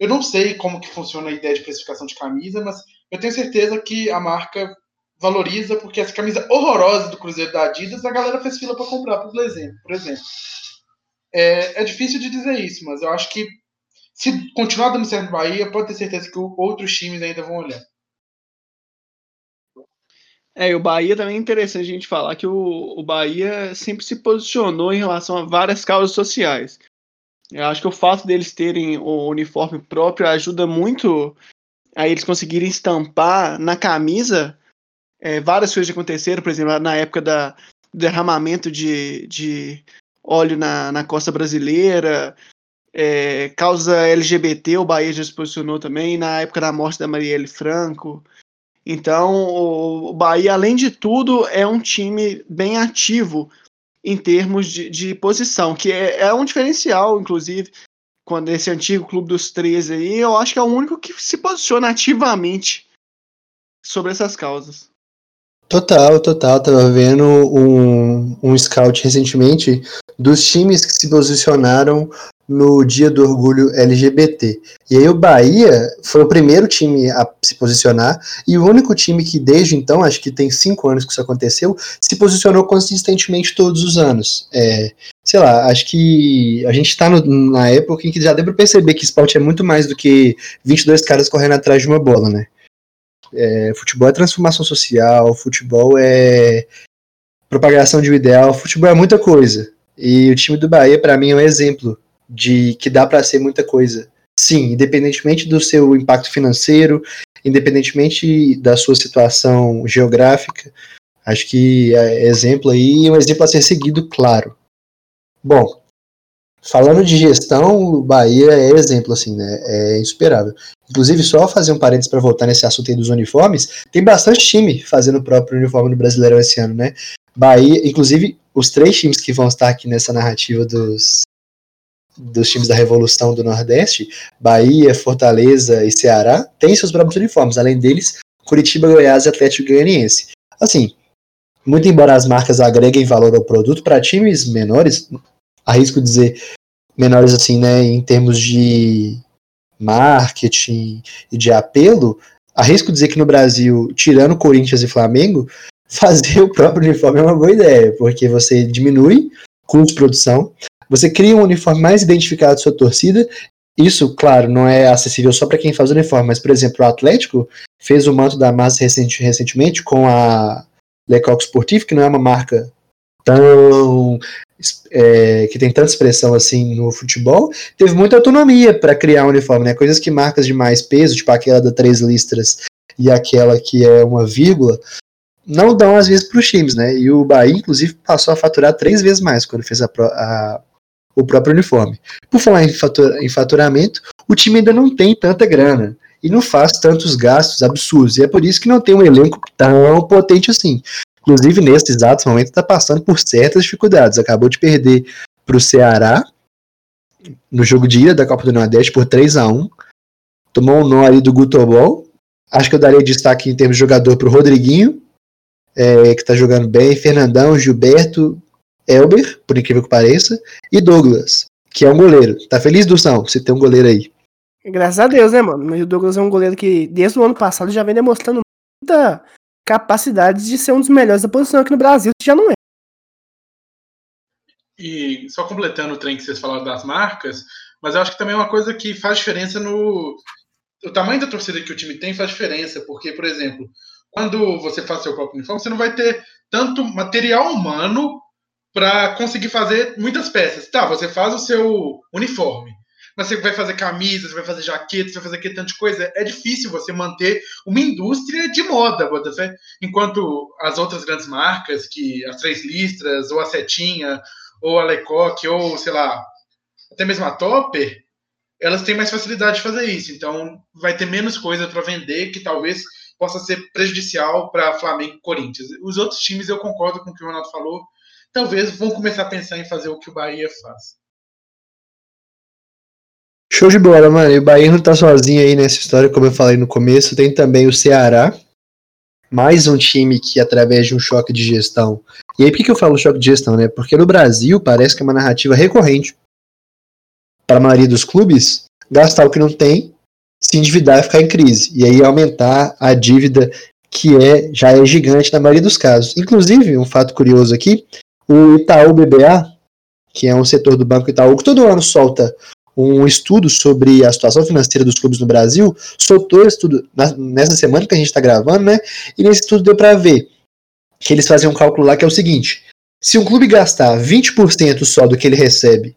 Eu não sei como que funciona a ideia de precificação de camisa, mas eu tenho certeza que a marca valoriza, porque essa camisa horrorosa do Cruzeiro da Adidas, a galera fez fila para comprar, por exemplo. Por exemplo. É, é, difícil de dizer isso, mas eu acho que se continuar dando certo no Bahia, pode ter certeza que outros times ainda vão olhar. É, e o Bahia também é interessante a gente falar que o, o Bahia sempre se posicionou em relação a várias causas sociais. Eu acho que o fato deles terem o uniforme próprio ajuda muito a eles conseguirem estampar na camisa é, várias coisas aconteceram, por exemplo, na época da, do derramamento de, de óleo na, na costa brasileira, é, causa LGBT, o Bahia já se posicionou também, na época da morte da Marielle Franco. Então, o Bahia, além de tudo, é um time bem ativo em termos de, de posição, que é, é, um diferencial, inclusive, quando esse antigo clube dos 13 aí, eu acho que é o único que se posiciona ativamente sobre essas causas. Total, total. Tava vendo um, um scout recentemente dos times que se posicionaram no Dia do Orgulho LGBT. E aí o Bahia foi o primeiro time a se posicionar e o único time que desde então, acho que tem cinco anos que isso aconteceu, se posicionou consistentemente todos os anos. É, sei lá, acho que a gente está na época em que já deu para perceber que esporte é muito mais do que 22 caras correndo atrás de uma bola, né? É, futebol é transformação social, futebol é propagação de um ideal, futebol é muita coisa. E o time do Bahia, para mim, é um exemplo de que dá para ser muita coisa. Sim, independentemente do seu impacto financeiro, independentemente da sua situação geográfica, acho que é exemplo aí, um exemplo a ser seguido, claro. Bom, falando de gestão, o Bahia é exemplo, assim, né? É insuperável. Inclusive, só fazer um parênteses para voltar nesse assunto aí dos uniformes, tem bastante time fazendo o próprio uniforme no Brasileirão esse ano, né? Bahia, inclusive, os três times que vão estar aqui nessa narrativa dos, dos times da Revolução do Nordeste, Bahia, Fortaleza e Ceará, têm seus próprios uniformes. Além deles, Curitiba, Goiás e Atlético Goianiense. Assim, muito embora as marcas agreguem valor ao produto, para times menores, arrisco dizer menores assim, né, em termos de marketing e de apelo, arrisco dizer que no Brasil, tirando Corinthians e Flamengo, fazer o próprio uniforme é uma boa ideia, porque você diminui custo de produção, você cria um uniforme mais identificado da sua torcida. Isso, claro, não é acessível só para quem faz o uniforme, mas, por exemplo, o Atlético fez o manto da massa recente, recentemente com a Lecoq Sportif, que não é uma marca tão é, que tem tanta expressão assim no futebol, teve muita autonomia para criar um uniforme, né? Coisas que marcas de mais peso, tipo aquela da três listras e aquela que é uma vírgula, não dão às vezes para os times, né? E o Bahia, inclusive, passou a faturar três vezes mais quando fez a, a, o próprio uniforme. Por falar em, fatura, em faturamento, o time ainda não tem tanta grana e não faz tantos gastos absurdos. E é por isso que não tem um elenco tão potente assim. Inclusive, nesse exato momento, está passando por certas dificuldades. Acabou de perder para o Ceará no jogo de ida da Copa do Nordeste por 3 a 1 Tomou um nó ali do Gutobol. Acho que eu daria destaque em termos de jogador para o Rodriguinho, é, que está jogando bem. Fernandão, Gilberto, Elber, por incrível que pareça. E Douglas, que é um goleiro. Tá feliz, Dulção? Você tem um goleiro aí. Graças a Deus, né, mano? Mas o Douglas é um goleiro que, desde o ano passado, já vem demonstrando muita capacidade de ser um dos melhores da posição aqui no Brasil, já não é. E só completando o trem que vocês falaram das marcas, mas eu acho que também é uma coisa que faz diferença no. O tamanho da torcida que o time tem faz diferença, porque, por exemplo, quando você faz seu próprio uniforme, você não vai ter tanto material humano para conseguir fazer muitas peças. Tá, você faz o seu uniforme, mas você vai fazer camisas, vai fazer jaquetas, vai fazer aquele tanto de coisa. É difícil você manter uma indústria de moda, Botafé. Enquanto as outras grandes marcas, que as Três Listras, ou a Setinha, ou a Lecoque, ou sei lá, até mesmo a Topper, elas têm mais facilidade de fazer isso. Então vai ter menos coisa para vender que talvez possa ser prejudicial para Flamengo e Corinthians. Os outros times, eu concordo com o que o Ronaldo falou, talvez vão começar a pensar em fazer o que o Bahia faz. Show de bola, mano. E o Bahia não tá sozinho aí nessa história, como eu falei no começo. Tem também o Ceará, mais um time que, através de um choque de gestão. E aí, por que eu falo choque de gestão, né? Porque no Brasil parece que é uma narrativa recorrente para a maioria dos clubes gastar o que não tem, se endividar e ficar em crise. E aí aumentar a dívida que é já é gigante na maioria dos casos. Inclusive, um fato curioso aqui, o Itaú BBA, que é um setor do Banco Itaú que todo ano solta um estudo sobre a situação financeira dos clubes no Brasil, soltou estudo nessa semana que a gente está gravando, né? E nesse estudo deu para ver que eles fazem um cálculo lá que é o seguinte: se um clube gastar 20% só do que ele recebe,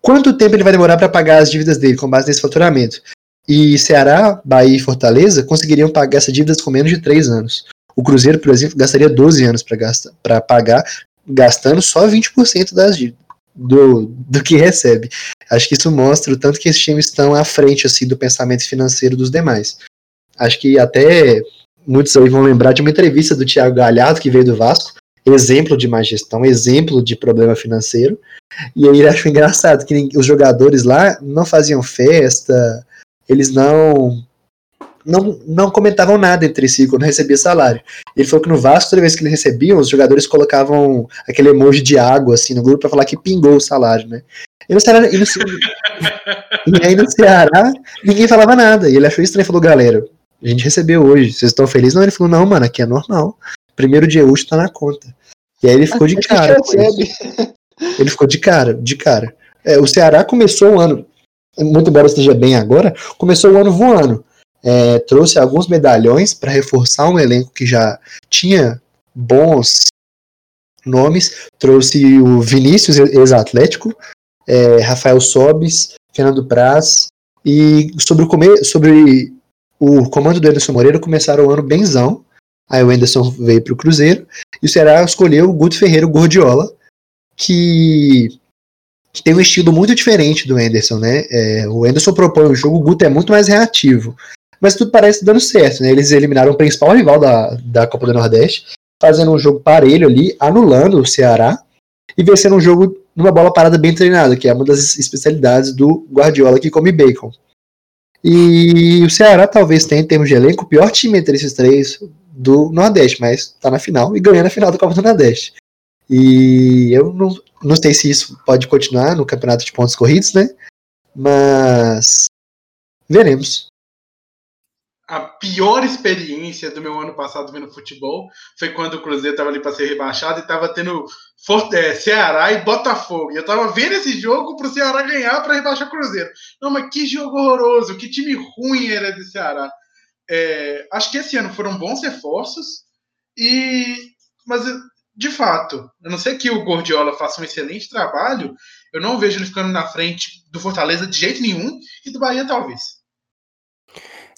quanto tempo ele vai demorar para pagar as dívidas dele com base nesse faturamento? E Ceará, Bahia e Fortaleza conseguiriam pagar essas dívidas com menos de 3 anos. O Cruzeiro, por exemplo, gastaria 12 anos para pagar, gastando só 20% das dívidas do, do que recebe. Acho que isso mostra o tanto que esses times estão à frente assim do pensamento financeiro dos demais. Acho que até muitos aí vão lembrar de uma entrevista do Thiago Galhardo, que veio do Vasco, exemplo de má gestão, exemplo de problema financeiro. E aí ele achou engraçado que os jogadores lá não faziam festa, eles não não, não comentavam nada entre si quando recebia salário. Ele falou que no Vasco, toda vez que eles recebiam, os jogadores colocavam aquele emoji de água assim no grupo para falar que pingou o salário, né? E, no Ceará, e, no, e aí no Ceará, ninguém falava nada. E ele achou estranho e falou, galera, a gente recebeu hoje, vocês estão felizes? Não, ele falou, não, mano, aqui é normal. Primeiro dia útil tá na conta. E aí ele ficou de cara. Ele ficou de cara, de cara. É, o Ceará começou o ano, muito embora esteja bem agora, começou o ano voando é, trouxe alguns medalhões para reforçar um elenco que já tinha bons nomes. Trouxe o Vinícius, ex-atlético, é, Rafael Sobis, Fernando Praz. E sobre o, sobre o comando do Anderson Moreira, começaram o ano benzão. Aí o Anderson veio para o Cruzeiro. E o Ceará escolheu o Guto Ferreira, Gordiola, que que tem um estilo muito diferente do Anderson, né? É, o Anderson propõe o jogo, o Guto é muito mais reativo mas tudo parece dando certo, né? Eles eliminaram o principal rival da, da Copa do Nordeste, fazendo um jogo parelho ali, anulando o Ceará e vencendo um jogo numa bola parada bem treinada, que é uma das especialidades do Guardiola que come bacon. E o Ceará talvez tenha, em termos de elenco, o pior time entre esses três do Nordeste, mas tá na final e ganhando a final da Copa do Nordeste. E eu não, não sei se isso pode continuar no campeonato de pontos corridos, né? Mas veremos a pior experiência do meu ano passado vendo futebol foi quando o Cruzeiro estava ali para ser rebaixado e estava tendo é, Ceará e Botafogo. E eu estava vendo esse jogo para o Ceará ganhar para rebaixar o Cruzeiro. Não, mas que jogo horroroso, que time ruim era de Ceará. É, acho que esse ano foram bons reforços, e mas de fato, a não ser que o Gordiola faça um excelente trabalho, eu não vejo ele ficando na frente do Fortaleza de jeito nenhum e do Bahia talvez.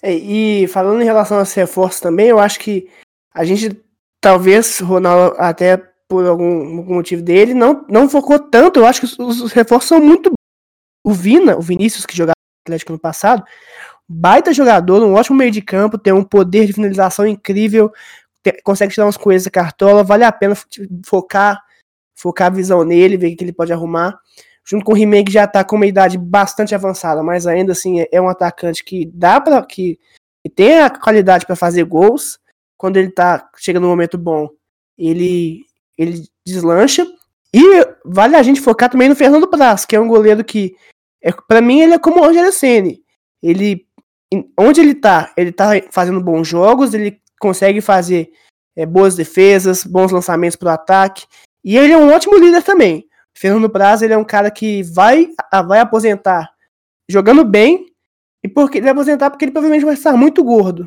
É, E falando em relação aos reforços também, eu acho que a gente, talvez, Ronaldo, até por algum, algum motivo dele, não, não focou tanto. Eu acho que os, os reforços são muito bons. O Vina, o Vinícius, que jogava no Atlético no passado, baita jogador, um ótimo meio de campo, tem um poder de finalização incrível, te- consegue tirar umas coisas da cartola, vale a pena fo- focar, focar a visão nele, ver o que ele pode arrumar. Junto com o He-Man, que já tá com uma idade bastante avançada, mas ainda assim é- é um atacante que dá para que, que tem a qualidade para fazer gols. Quando ele tá chega no momento bom, ele ele deslancha. E vale a gente focar também no Fernando Praz, que é um goleiro que é, para mim ele é como o Rogério Ceni. Ele onde ele tá, ele tá fazendo bons jogos, ele consegue fazer é, boas defesas, bons lançamentos pro ataque. E ele é um ótimo líder também. Fernando Praz, ele é um cara que vai, vai aposentar jogando bem, e porque ele vai aposentar porque ele provavelmente vai estar muito gordo.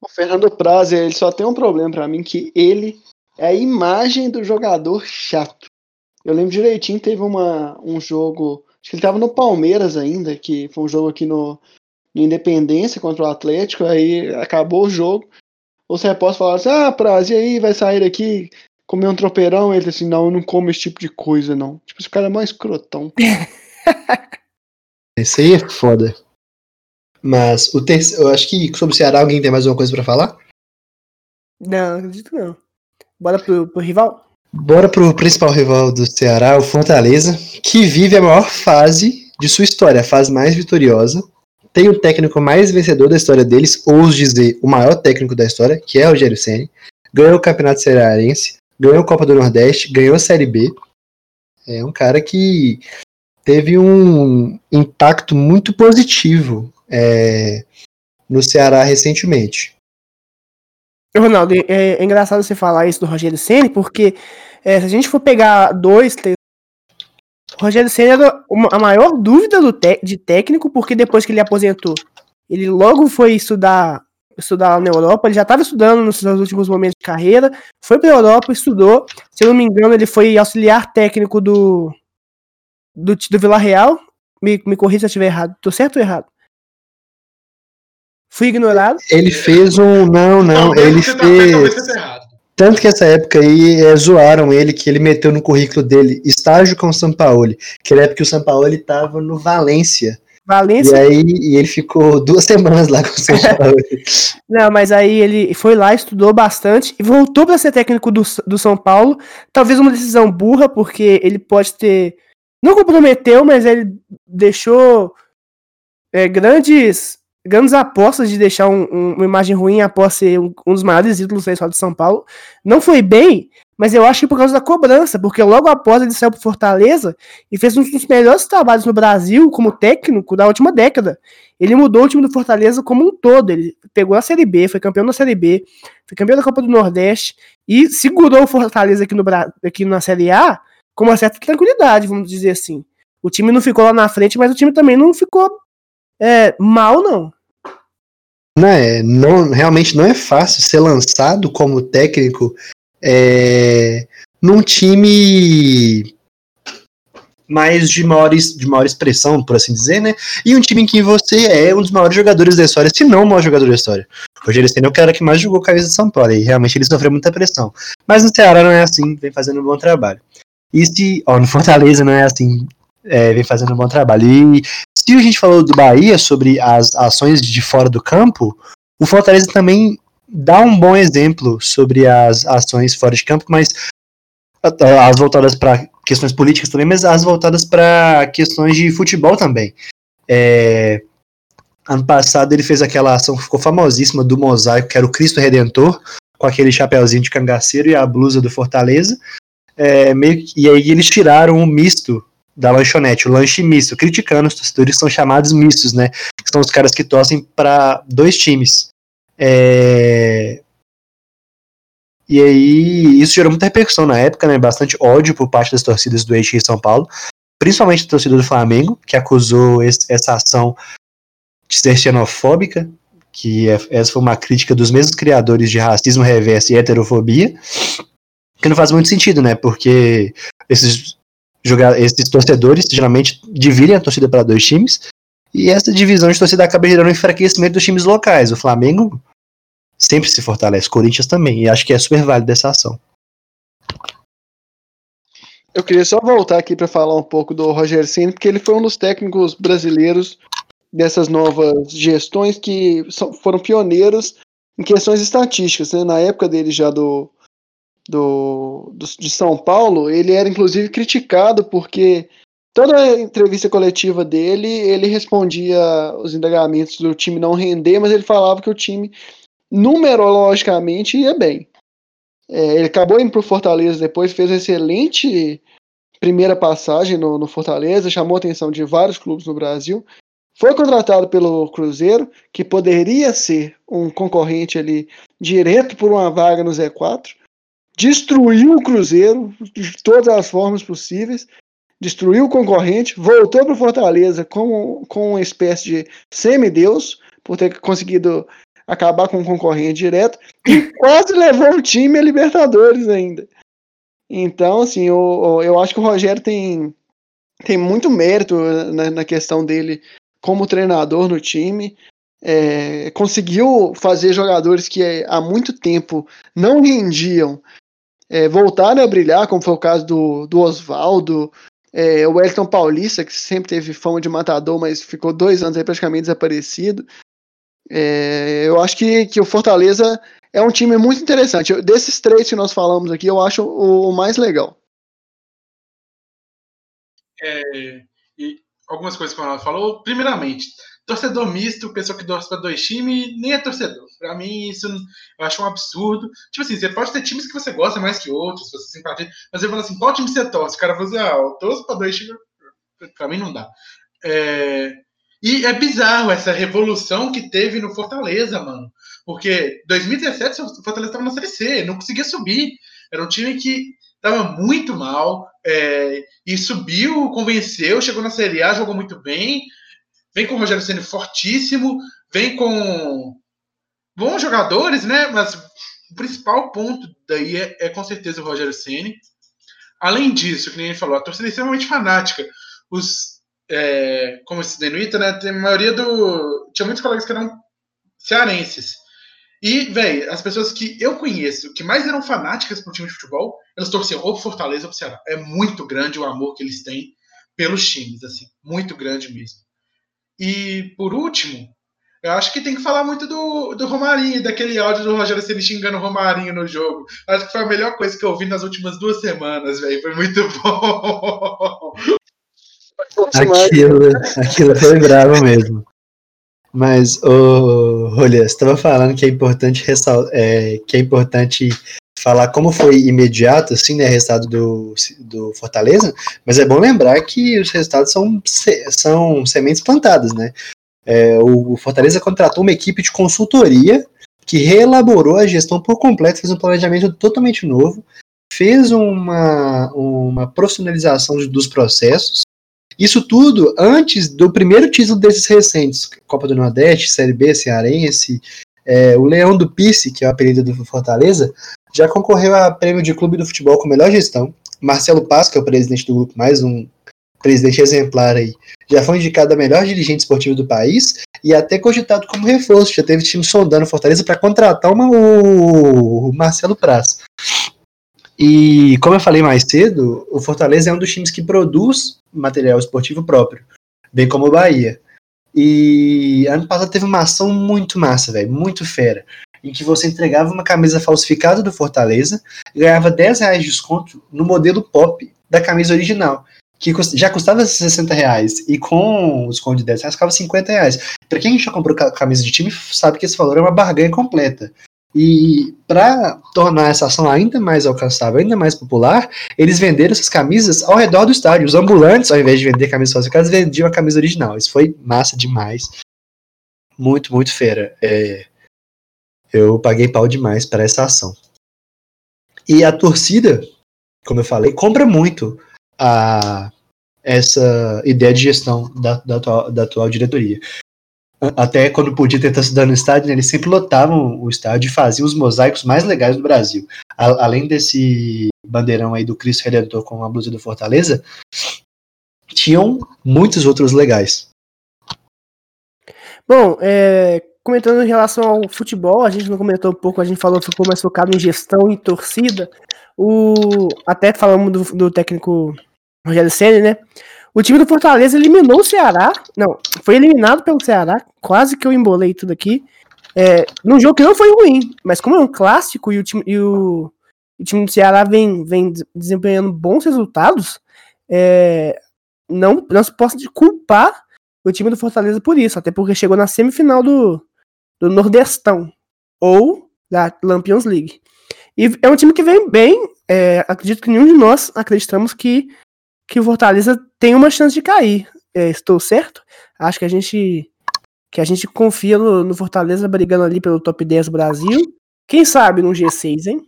O Fernando Praz, ele só tem um problema pra mim, que ele é a imagem do jogador chato. Eu lembro direitinho, teve uma, um jogo, acho que ele tava no Palmeiras ainda, que foi um jogo aqui no, no Independência contra o Atlético, aí acabou o jogo. Os repórteres falaram assim, ah, Praz, e aí, vai sair daqui comer um tropeirão? Ele disse assim, não, eu não como esse tipo de coisa, não. Tipo, esse cara é mais escrotão. Esse aí é foda. Mas o terceiro, eu acho que sobre o Ceará alguém tem mais alguma coisa pra falar? Não, acredito não. Bora pro, pro rival? Bora pro principal rival do Ceará, o Fortaleza, que vive a maior fase de sua história, a fase mais vitoriosa. Tem o técnico mais vencedor da história deles, ouso dizer, o maior técnico da história, que é o Rogério Ceni. Ganhou o Campeonato Cearense, ganhou a Copa do Nordeste, ganhou a Série B. É um cara que teve um impacto muito positivo é, no Ceará recentemente. Ronaldo, é, é engraçado você falar isso do Rogério Ceni, porque é, se a gente for pegar dois, três. O Rogério Ceni era uma- a maior dúvida do te- de técnico, porque depois que ele aposentou, ele logo foi estudar, estudar lá na Europa. Ele já estava estudando nos seus últimos momentos de carreira, foi para a Europa, estudou. Se eu não me engano, ele foi auxiliar técnico do do, do Vila Real. Me, me corrija se eu estiver errado. Tô certo ou errado? Fui ignorado. Ele fez um. Não, não, Talvez ele tá fez. tá. Tanto que essa época aí é, zoaram ele, que ele meteu no currículo dele estágio com o Sampaoli. Que era época que o Sampaoli tava no Valência. Valência. E aí e ele ficou duas semanas lá com o Sampaoli. Não, mas aí ele foi lá, estudou bastante e voltou para ser técnico do, do São Paulo. Talvez uma decisão burra, porque ele pode ter. Não comprometeu, mas ele deixou é, grandes, grandes apostas de deixar um- um- uma imagem ruim após ser um, um dos maiores ídolos da história de São Paulo. Não foi bem, mas eu acho que por causa da cobrança, porque logo após ele saiu para Fortaleza e fez um dos melhores trabalhos no Brasil como técnico da última década. Ele mudou o time do Fortaleza como um todo. Ele pegou a Série B, foi campeão da Série B, foi campeão da Copa do Nordeste e segurou o Fortaleza aqui, no, aqui na Série A com uma certa tranquilidade, vamos dizer assim. O time não ficou lá na frente, mas o time também não ficou é, mal, não. Não é, não, realmente não é fácil ser lançado como técnico é, num time mais de maior, de maior expressão, por assim dizer, né? E um time em que você é um dos maiores jogadores da história, se não o maior jogador da história. Rogério Ceni é o cara que mais jogou camisa de São Paulo, e realmente ele sofreu muita pressão. Mas no Ceará não é assim, vem fazendo um bom trabalho. E se, ó, no Fortaleza não é assim, é, vem fazendo um bom trabalho. E se a gente falou do Bahia sobre as ações de fora do campo, o Fortaleza também dá um bom exemplo sobre as ações fora de campo, mas a- as voltadas para questões políticas também, mas as voltadas para questões de futebol também. É, ano passado ele fez aquela ação que ficou famosíssima do mosaico, que era o Cristo Redentor, com aquele chapéuzinho de cangaceiro e a blusa do Fortaleza. É, meio e aí eles tiraram o misto da lanchonete, o lanche misto, criticando os torcedores que são chamados mistos, né? Que são os caras que torcem para dois times. É, E aí, isso gerou muita repercussão na época, né? Bastante ódio por parte das torcidas do Eixo em São Paulo, principalmente a torcida do Flamengo, que acusou esse- essa ação de ser xenofóbica, que é- essa foi uma crítica dos mesmos criadores de racismo reverso e heterofobia, que não faz muito sentido, né? Porque esses, esses torcedores geralmente dividem a torcida para dois times, e essa divisão de torcida acaba gerando um enfraquecimento dos times locais. O Flamengo sempre se fortalece, Corinthians também, e acho que é super válido essa ação. Eu queria só voltar aqui para falar um pouco do Roger Ceni, porque ele foi um dos técnicos brasileiros dessas novas gestões que foram pioneiros em questões estatísticas. né? Na época dele já do, do, do- de São Paulo, ele era inclusive criticado porque toda a entrevista coletiva dele, ele respondia os indagamentos do time não render, mas ele falava que o time numerologicamente ia bem. É, ele acabou indo para o Fortaleza depois, fez excelente primeira passagem no, no Fortaleza, chamou a atenção de vários clubes no Brasil. Foi contratado pelo Cruzeiro, que poderia ser um concorrente ali direto por uma vaga no Z4. Destruiu o Cruzeiro de todas as formas possíveis. Destruiu o concorrente, voltou para o Fortaleza com, com uma espécie de semideus, por ter conseguido acabar com o concorrente direto e quase levou o time a Libertadores ainda. Então, assim, eu, eu acho que o Rogério tem, tem muito mérito na, na questão dele como treinador no time. É, conseguiu fazer jogadores que é, há muito tempo não rendiam é, voltarem a brilhar, como foi o caso do, do Oswaldo, é, o Elton Paulista, que sempre teve fama de matador, mas ficou dois anos praticamente desaparecido. É, eu acho que, que o Fortaleza é um time muito interessante. Eu- desses três que nós falamos aqui, eu acho o, o mais legal. É, e algumas coisas que o Ronaldo falou. Primeiramente, torcedor misto, pessoa que torce para dois times, nem é torcedor. Pra mim, isso eu acho um absurdo. Tipo assim, você pode ter times que você gosta mais que outros, você simpatiza, mas você fala assim, qual time você torce? O cara fala assim, ah, eu torço para dois times. Pra mim não dá. É, E é bizarro essa revolução que teve no Fortaleza, mano. Porque 2017 o Fortaleza estava na Série C, não conseguia subir. Era um time que estava muito mal é, e subiu, convenceu, chegou na Série A, jogou muito bem. Vem com o Rogério sendo fortíssimo, vem com bons jogadores, né? Mas o principal ponto daí é, é com certeza o Rogério Ceni. Além disso, que nem falou, a torcida é extremamente fanática. Os, é, como esse Denuita, né? Tem a maioria do. Tinha muitos colegas que eram cearenses. E, velho, as pessoas que eu conheço, que mais eram fanáticas pro time de futebol, elas torciam ou pro Fortaleza ou pro Ceará. É muito grande o amor que eles têm pelos times, assim. Muito grande mesmo. E, por último, eu acho que tem que falar muito do, do Romarinho, daquele áudio do Rogério Ceni xingando o Romarinho no jogo. Acho que foi a melhor coisa que eu ouvi nas últimas duas semanas, velho. Foi muito bom. Aquilo, aquilo foi bravo mesmo. Mas, ô, Rolha, você estava falando que é importante ressal é, que é importante falar como foi imediato, assim, né, resultado do, do Fortaleza, mas é bom lembrar que os resultados são, são sementes plantadas, né? É, o Fortaleza contratou uma equipe de consultoria que reelaborou a gestão por completo, fez um planejamento totalmente novo, fez uma, uma profissionalização de- dos processos, isso tudo antes do primeiro título desses recentes, Copa do Nordeste, Série B, Cearense, é, o Leão do Pice, que é o apelido do Fortaleza, já concorreu a prêmio de clube do futebol com melhor gestão. Marcelo Paz, que é o presidente do grupo, mais um presidente exemplar aí, já foi indicado a melhor dirigente esportivo do país e até cogitado como reforço. Já teve time sondando Fortaleza para contratar uma, o, Marcelo Praz. E como eu falei mais cedo, o Fortaleza é um dos times que produz material esportivo próprio, bem como o Bahia. E ano passado teve uma ação muito massa, velho, muito fera, em que você entregava uma camisa falsificada do Fortaleza ganhava 10 reais de desconto no modelo pop da camisa original, que já custava 60 reais, e com o desconto de 10 reais ficava 50 reais. Pra quem já comprou ca- camisa de time, sabe que esse valor é uma barganha completa. E para tornar essa ação ainda mais alcançável, ainda mais popular, eles venderam essas camisas ao redor do estádio. Os ambulantes, ao invés de vender camisas falsificadas, vendiam a camisa original. Isso foi massa demais. Muito, muito fera. É, eu paguei pau demais para essa ação. E a torcida, como eu falei, compra muito a essa ideia de gestão da, da, atual, da atual diretoria. Até quando podia ter torcida no estádio, né, eles sempre lotavam o estádio e faziam os mosaicos mais legais do Brasil. A- além desse bandeirão aí do Cristo Redentor com a blusa do Fortaleza, tinham muitos outros legais. Bom, é, comentando em relação ao futebol, a gente não comentou um pouco, a gente falou ficou mais focado em gestão e torcida. O, até falamos do, do técnico Rogério Ceni, né? O time do Fortaleza eliminou o Ceará. Não, foi eliminado pelo Ceará. Quase que eu embolei tudo aqui. É, num jogo que não foi ruim, mas como é um clássico e o time, e o, o time do Ceará vem, vem desempenhando bons resultados, é, não, não se pode culpar o time do Fortaleza por isso, até porque chegou na semifinal do, do Nordestão ou da Lampions League. E é um time que vem bem. é, acredito que nenhum de nós acreditamos que, que o Fortaleza tem uma chance de cair. É, estou certo? Acho que a gente que a gente confia no, no Fortaleza brigando ali pelo top 10 Brasil. Quem sabe no G6, hein?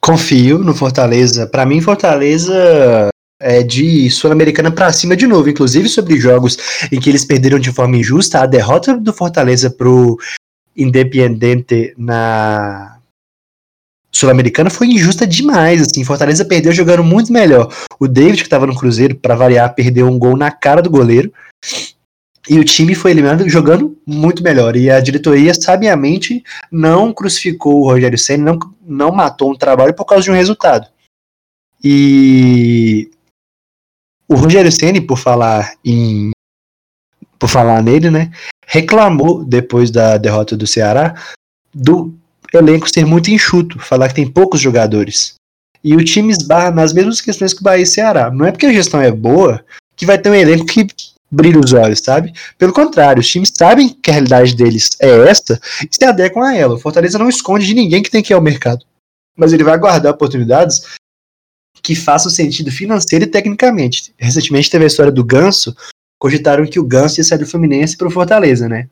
Confio no Fortaleza. Pra mim, Fortaleza é de Sul-Americana pra cima de novo, inclusive sobre jogos em que eles perderam de forma injusta. A derrota do Fortaleza pro Independiente na Sul-Americana foi injusta demais, assim. Fortaleza perdeu jogando muito melhor. O David, que tava no Cruzeiro, pra variar, perdeu um gol na cara do goleiro. E o time foi eliminado jogando muito melhor. E a diretoria, sabiamente, não crucificou o Rogério Senna, não, não matou um trabalho por causa de um resultado. E o Rogério Ceni, por falar em por falar nele, né, reclamou depois da derrota do Ceará do elenco ser muito enxuto, falar que tem poucos jogadores. E o time esbarra nas mesmas questões que o Bahia e Ceará. Não é porque a gestão é boa que vai ter um elenco que brilha os olhos, sabe? Pelo contrário, os times sabem que a realidade deles é esta e se adequam a ela. O Fortaleza não esconde de ninguém que tem que ir ao mercado. Mas ele vai guardar oportunidades que façam sentido financeiro e tecnicamente. Recentemente teve a história do Ganso, cogitaram que o Ganso ia sair do Fluminense para o Fortaleza, né?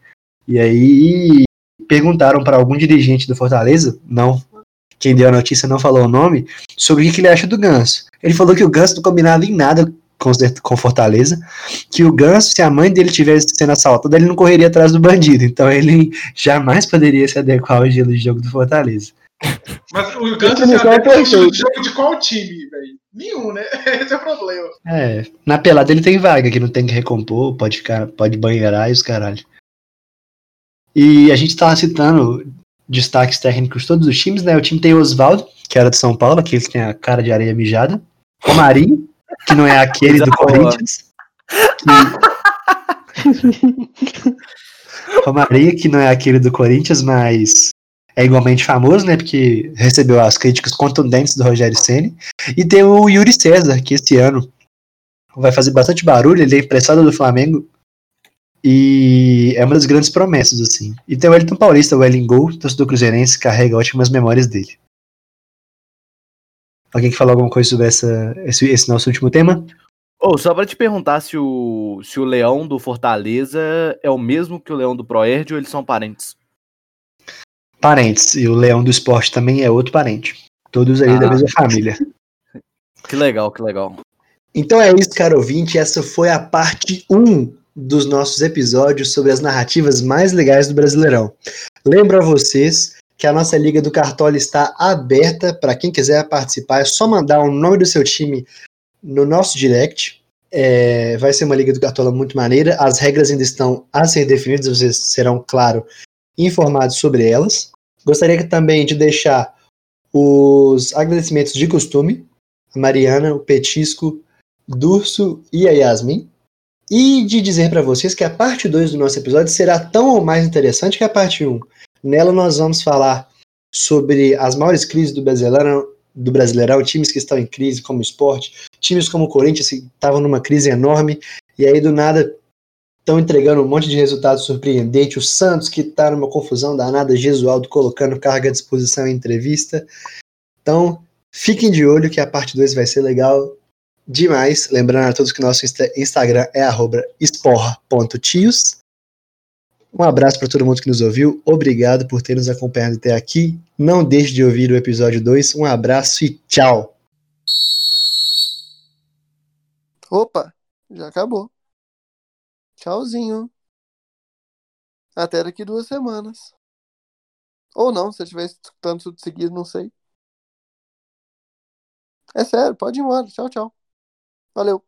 E aí perguntaram para algum dirigente do Fortaleza, não, quem deu a notícia não falou o nome, sobre o que ele acha do Ganso. Ele falou que o Ganso não combinava em nada com, com Fortaleza, que o Ganso, se a mãe dele tivesse sendo assaltada, ele não correria atrás do bandido, então ele jamais poderia se adequar ao estilo de jogo do Fortaleza. Mas o Ganso se é adequa ao estilo de jogo de qual time, velho? Nenhum, né? Esse é o problema. É, na pelada ele tem vaga, que não tem que recompor, pode ficar, pode banheirar e os caralho. E a gente tava citando destaques técnicos de todos os times, né? O time tem o Oswaldo, que era de São Paulo, aquele que tem a cara de areia mijada. O Marinho, que não é aquele do. Corinthians. Que... que não é aquele do Corinthians, mas é igualmente famoso, né? Porque recebeu as críticas contundentes do Rogério Ceni. E tem o Yuri César, que esse ano vai fazer bastante barulho, ele é emprestado do Flamengo. E é uma das grandes promessas, assim. E tem o Wellington Paulista, o Wellington Gol, torcedor cruzeirense, carrega ótimas memórias dele. Alguém que falou alguma coisa sobre essa, esse, esse nosso último tema? Ô, só pra te perguntar se o, se o leão do Fortaleza é o mesmo que o leão do Proerd ou eles são parentes? Parentes. E o Leão do Esporte também é outro parente. Todos aí da Ah. mesma família. Que legal, que legal. Então é isso, caro ouvinte. Essa foi a parte 1 dos nossos episódios sobre as narrativas mais legais do Brasileirão. Lembro a vocês que a nossa Liga do Cartola está aberta para quem quiser participar. É só mandar o nome do seu time no nosso direct. É, vai ser uma Liga do Cartola muito maneira. As regras ainda estão a ser definidas, vocês serão, claro, informados sobre elas. Gostaria também de deixar os agradecimentos de costume. A Mariana, o Petisco, Durso e a Yasmin. E de dizer para vocês que a parte 2 do nosso episódio será tão ou mais interessante que a parte 1. Nela nós vamos falar sobre as maiores crises do Brasileirão, do Brasileirão, times que estão em crise como o esporte, times como o Corinthians que estavam numa crise enorme e aí do nada estão entregando um monte de resultados surpreendentes. O Santos que está numa confusão danada, Gesualdo colocando carga à disposição em entrevista. Então, fiquem de olho que a parte 2 vai ser legal demais. Lembrando a todos que nosso Insta- Instagram é esporra.tios. Um abraço para todo mundo que nos ouviu. Obrigado por ter nos acompanhado até aqui. Não deixe de ouvir o episódio 2. Um abraço e tchau. Opa, já acabou. Tchauzinho. Até daqui duas semanas. Ou não, se eu estiver escutando tudo seguido, não sei. É sério, pode ir embora. Tchau, tchau. Valeu.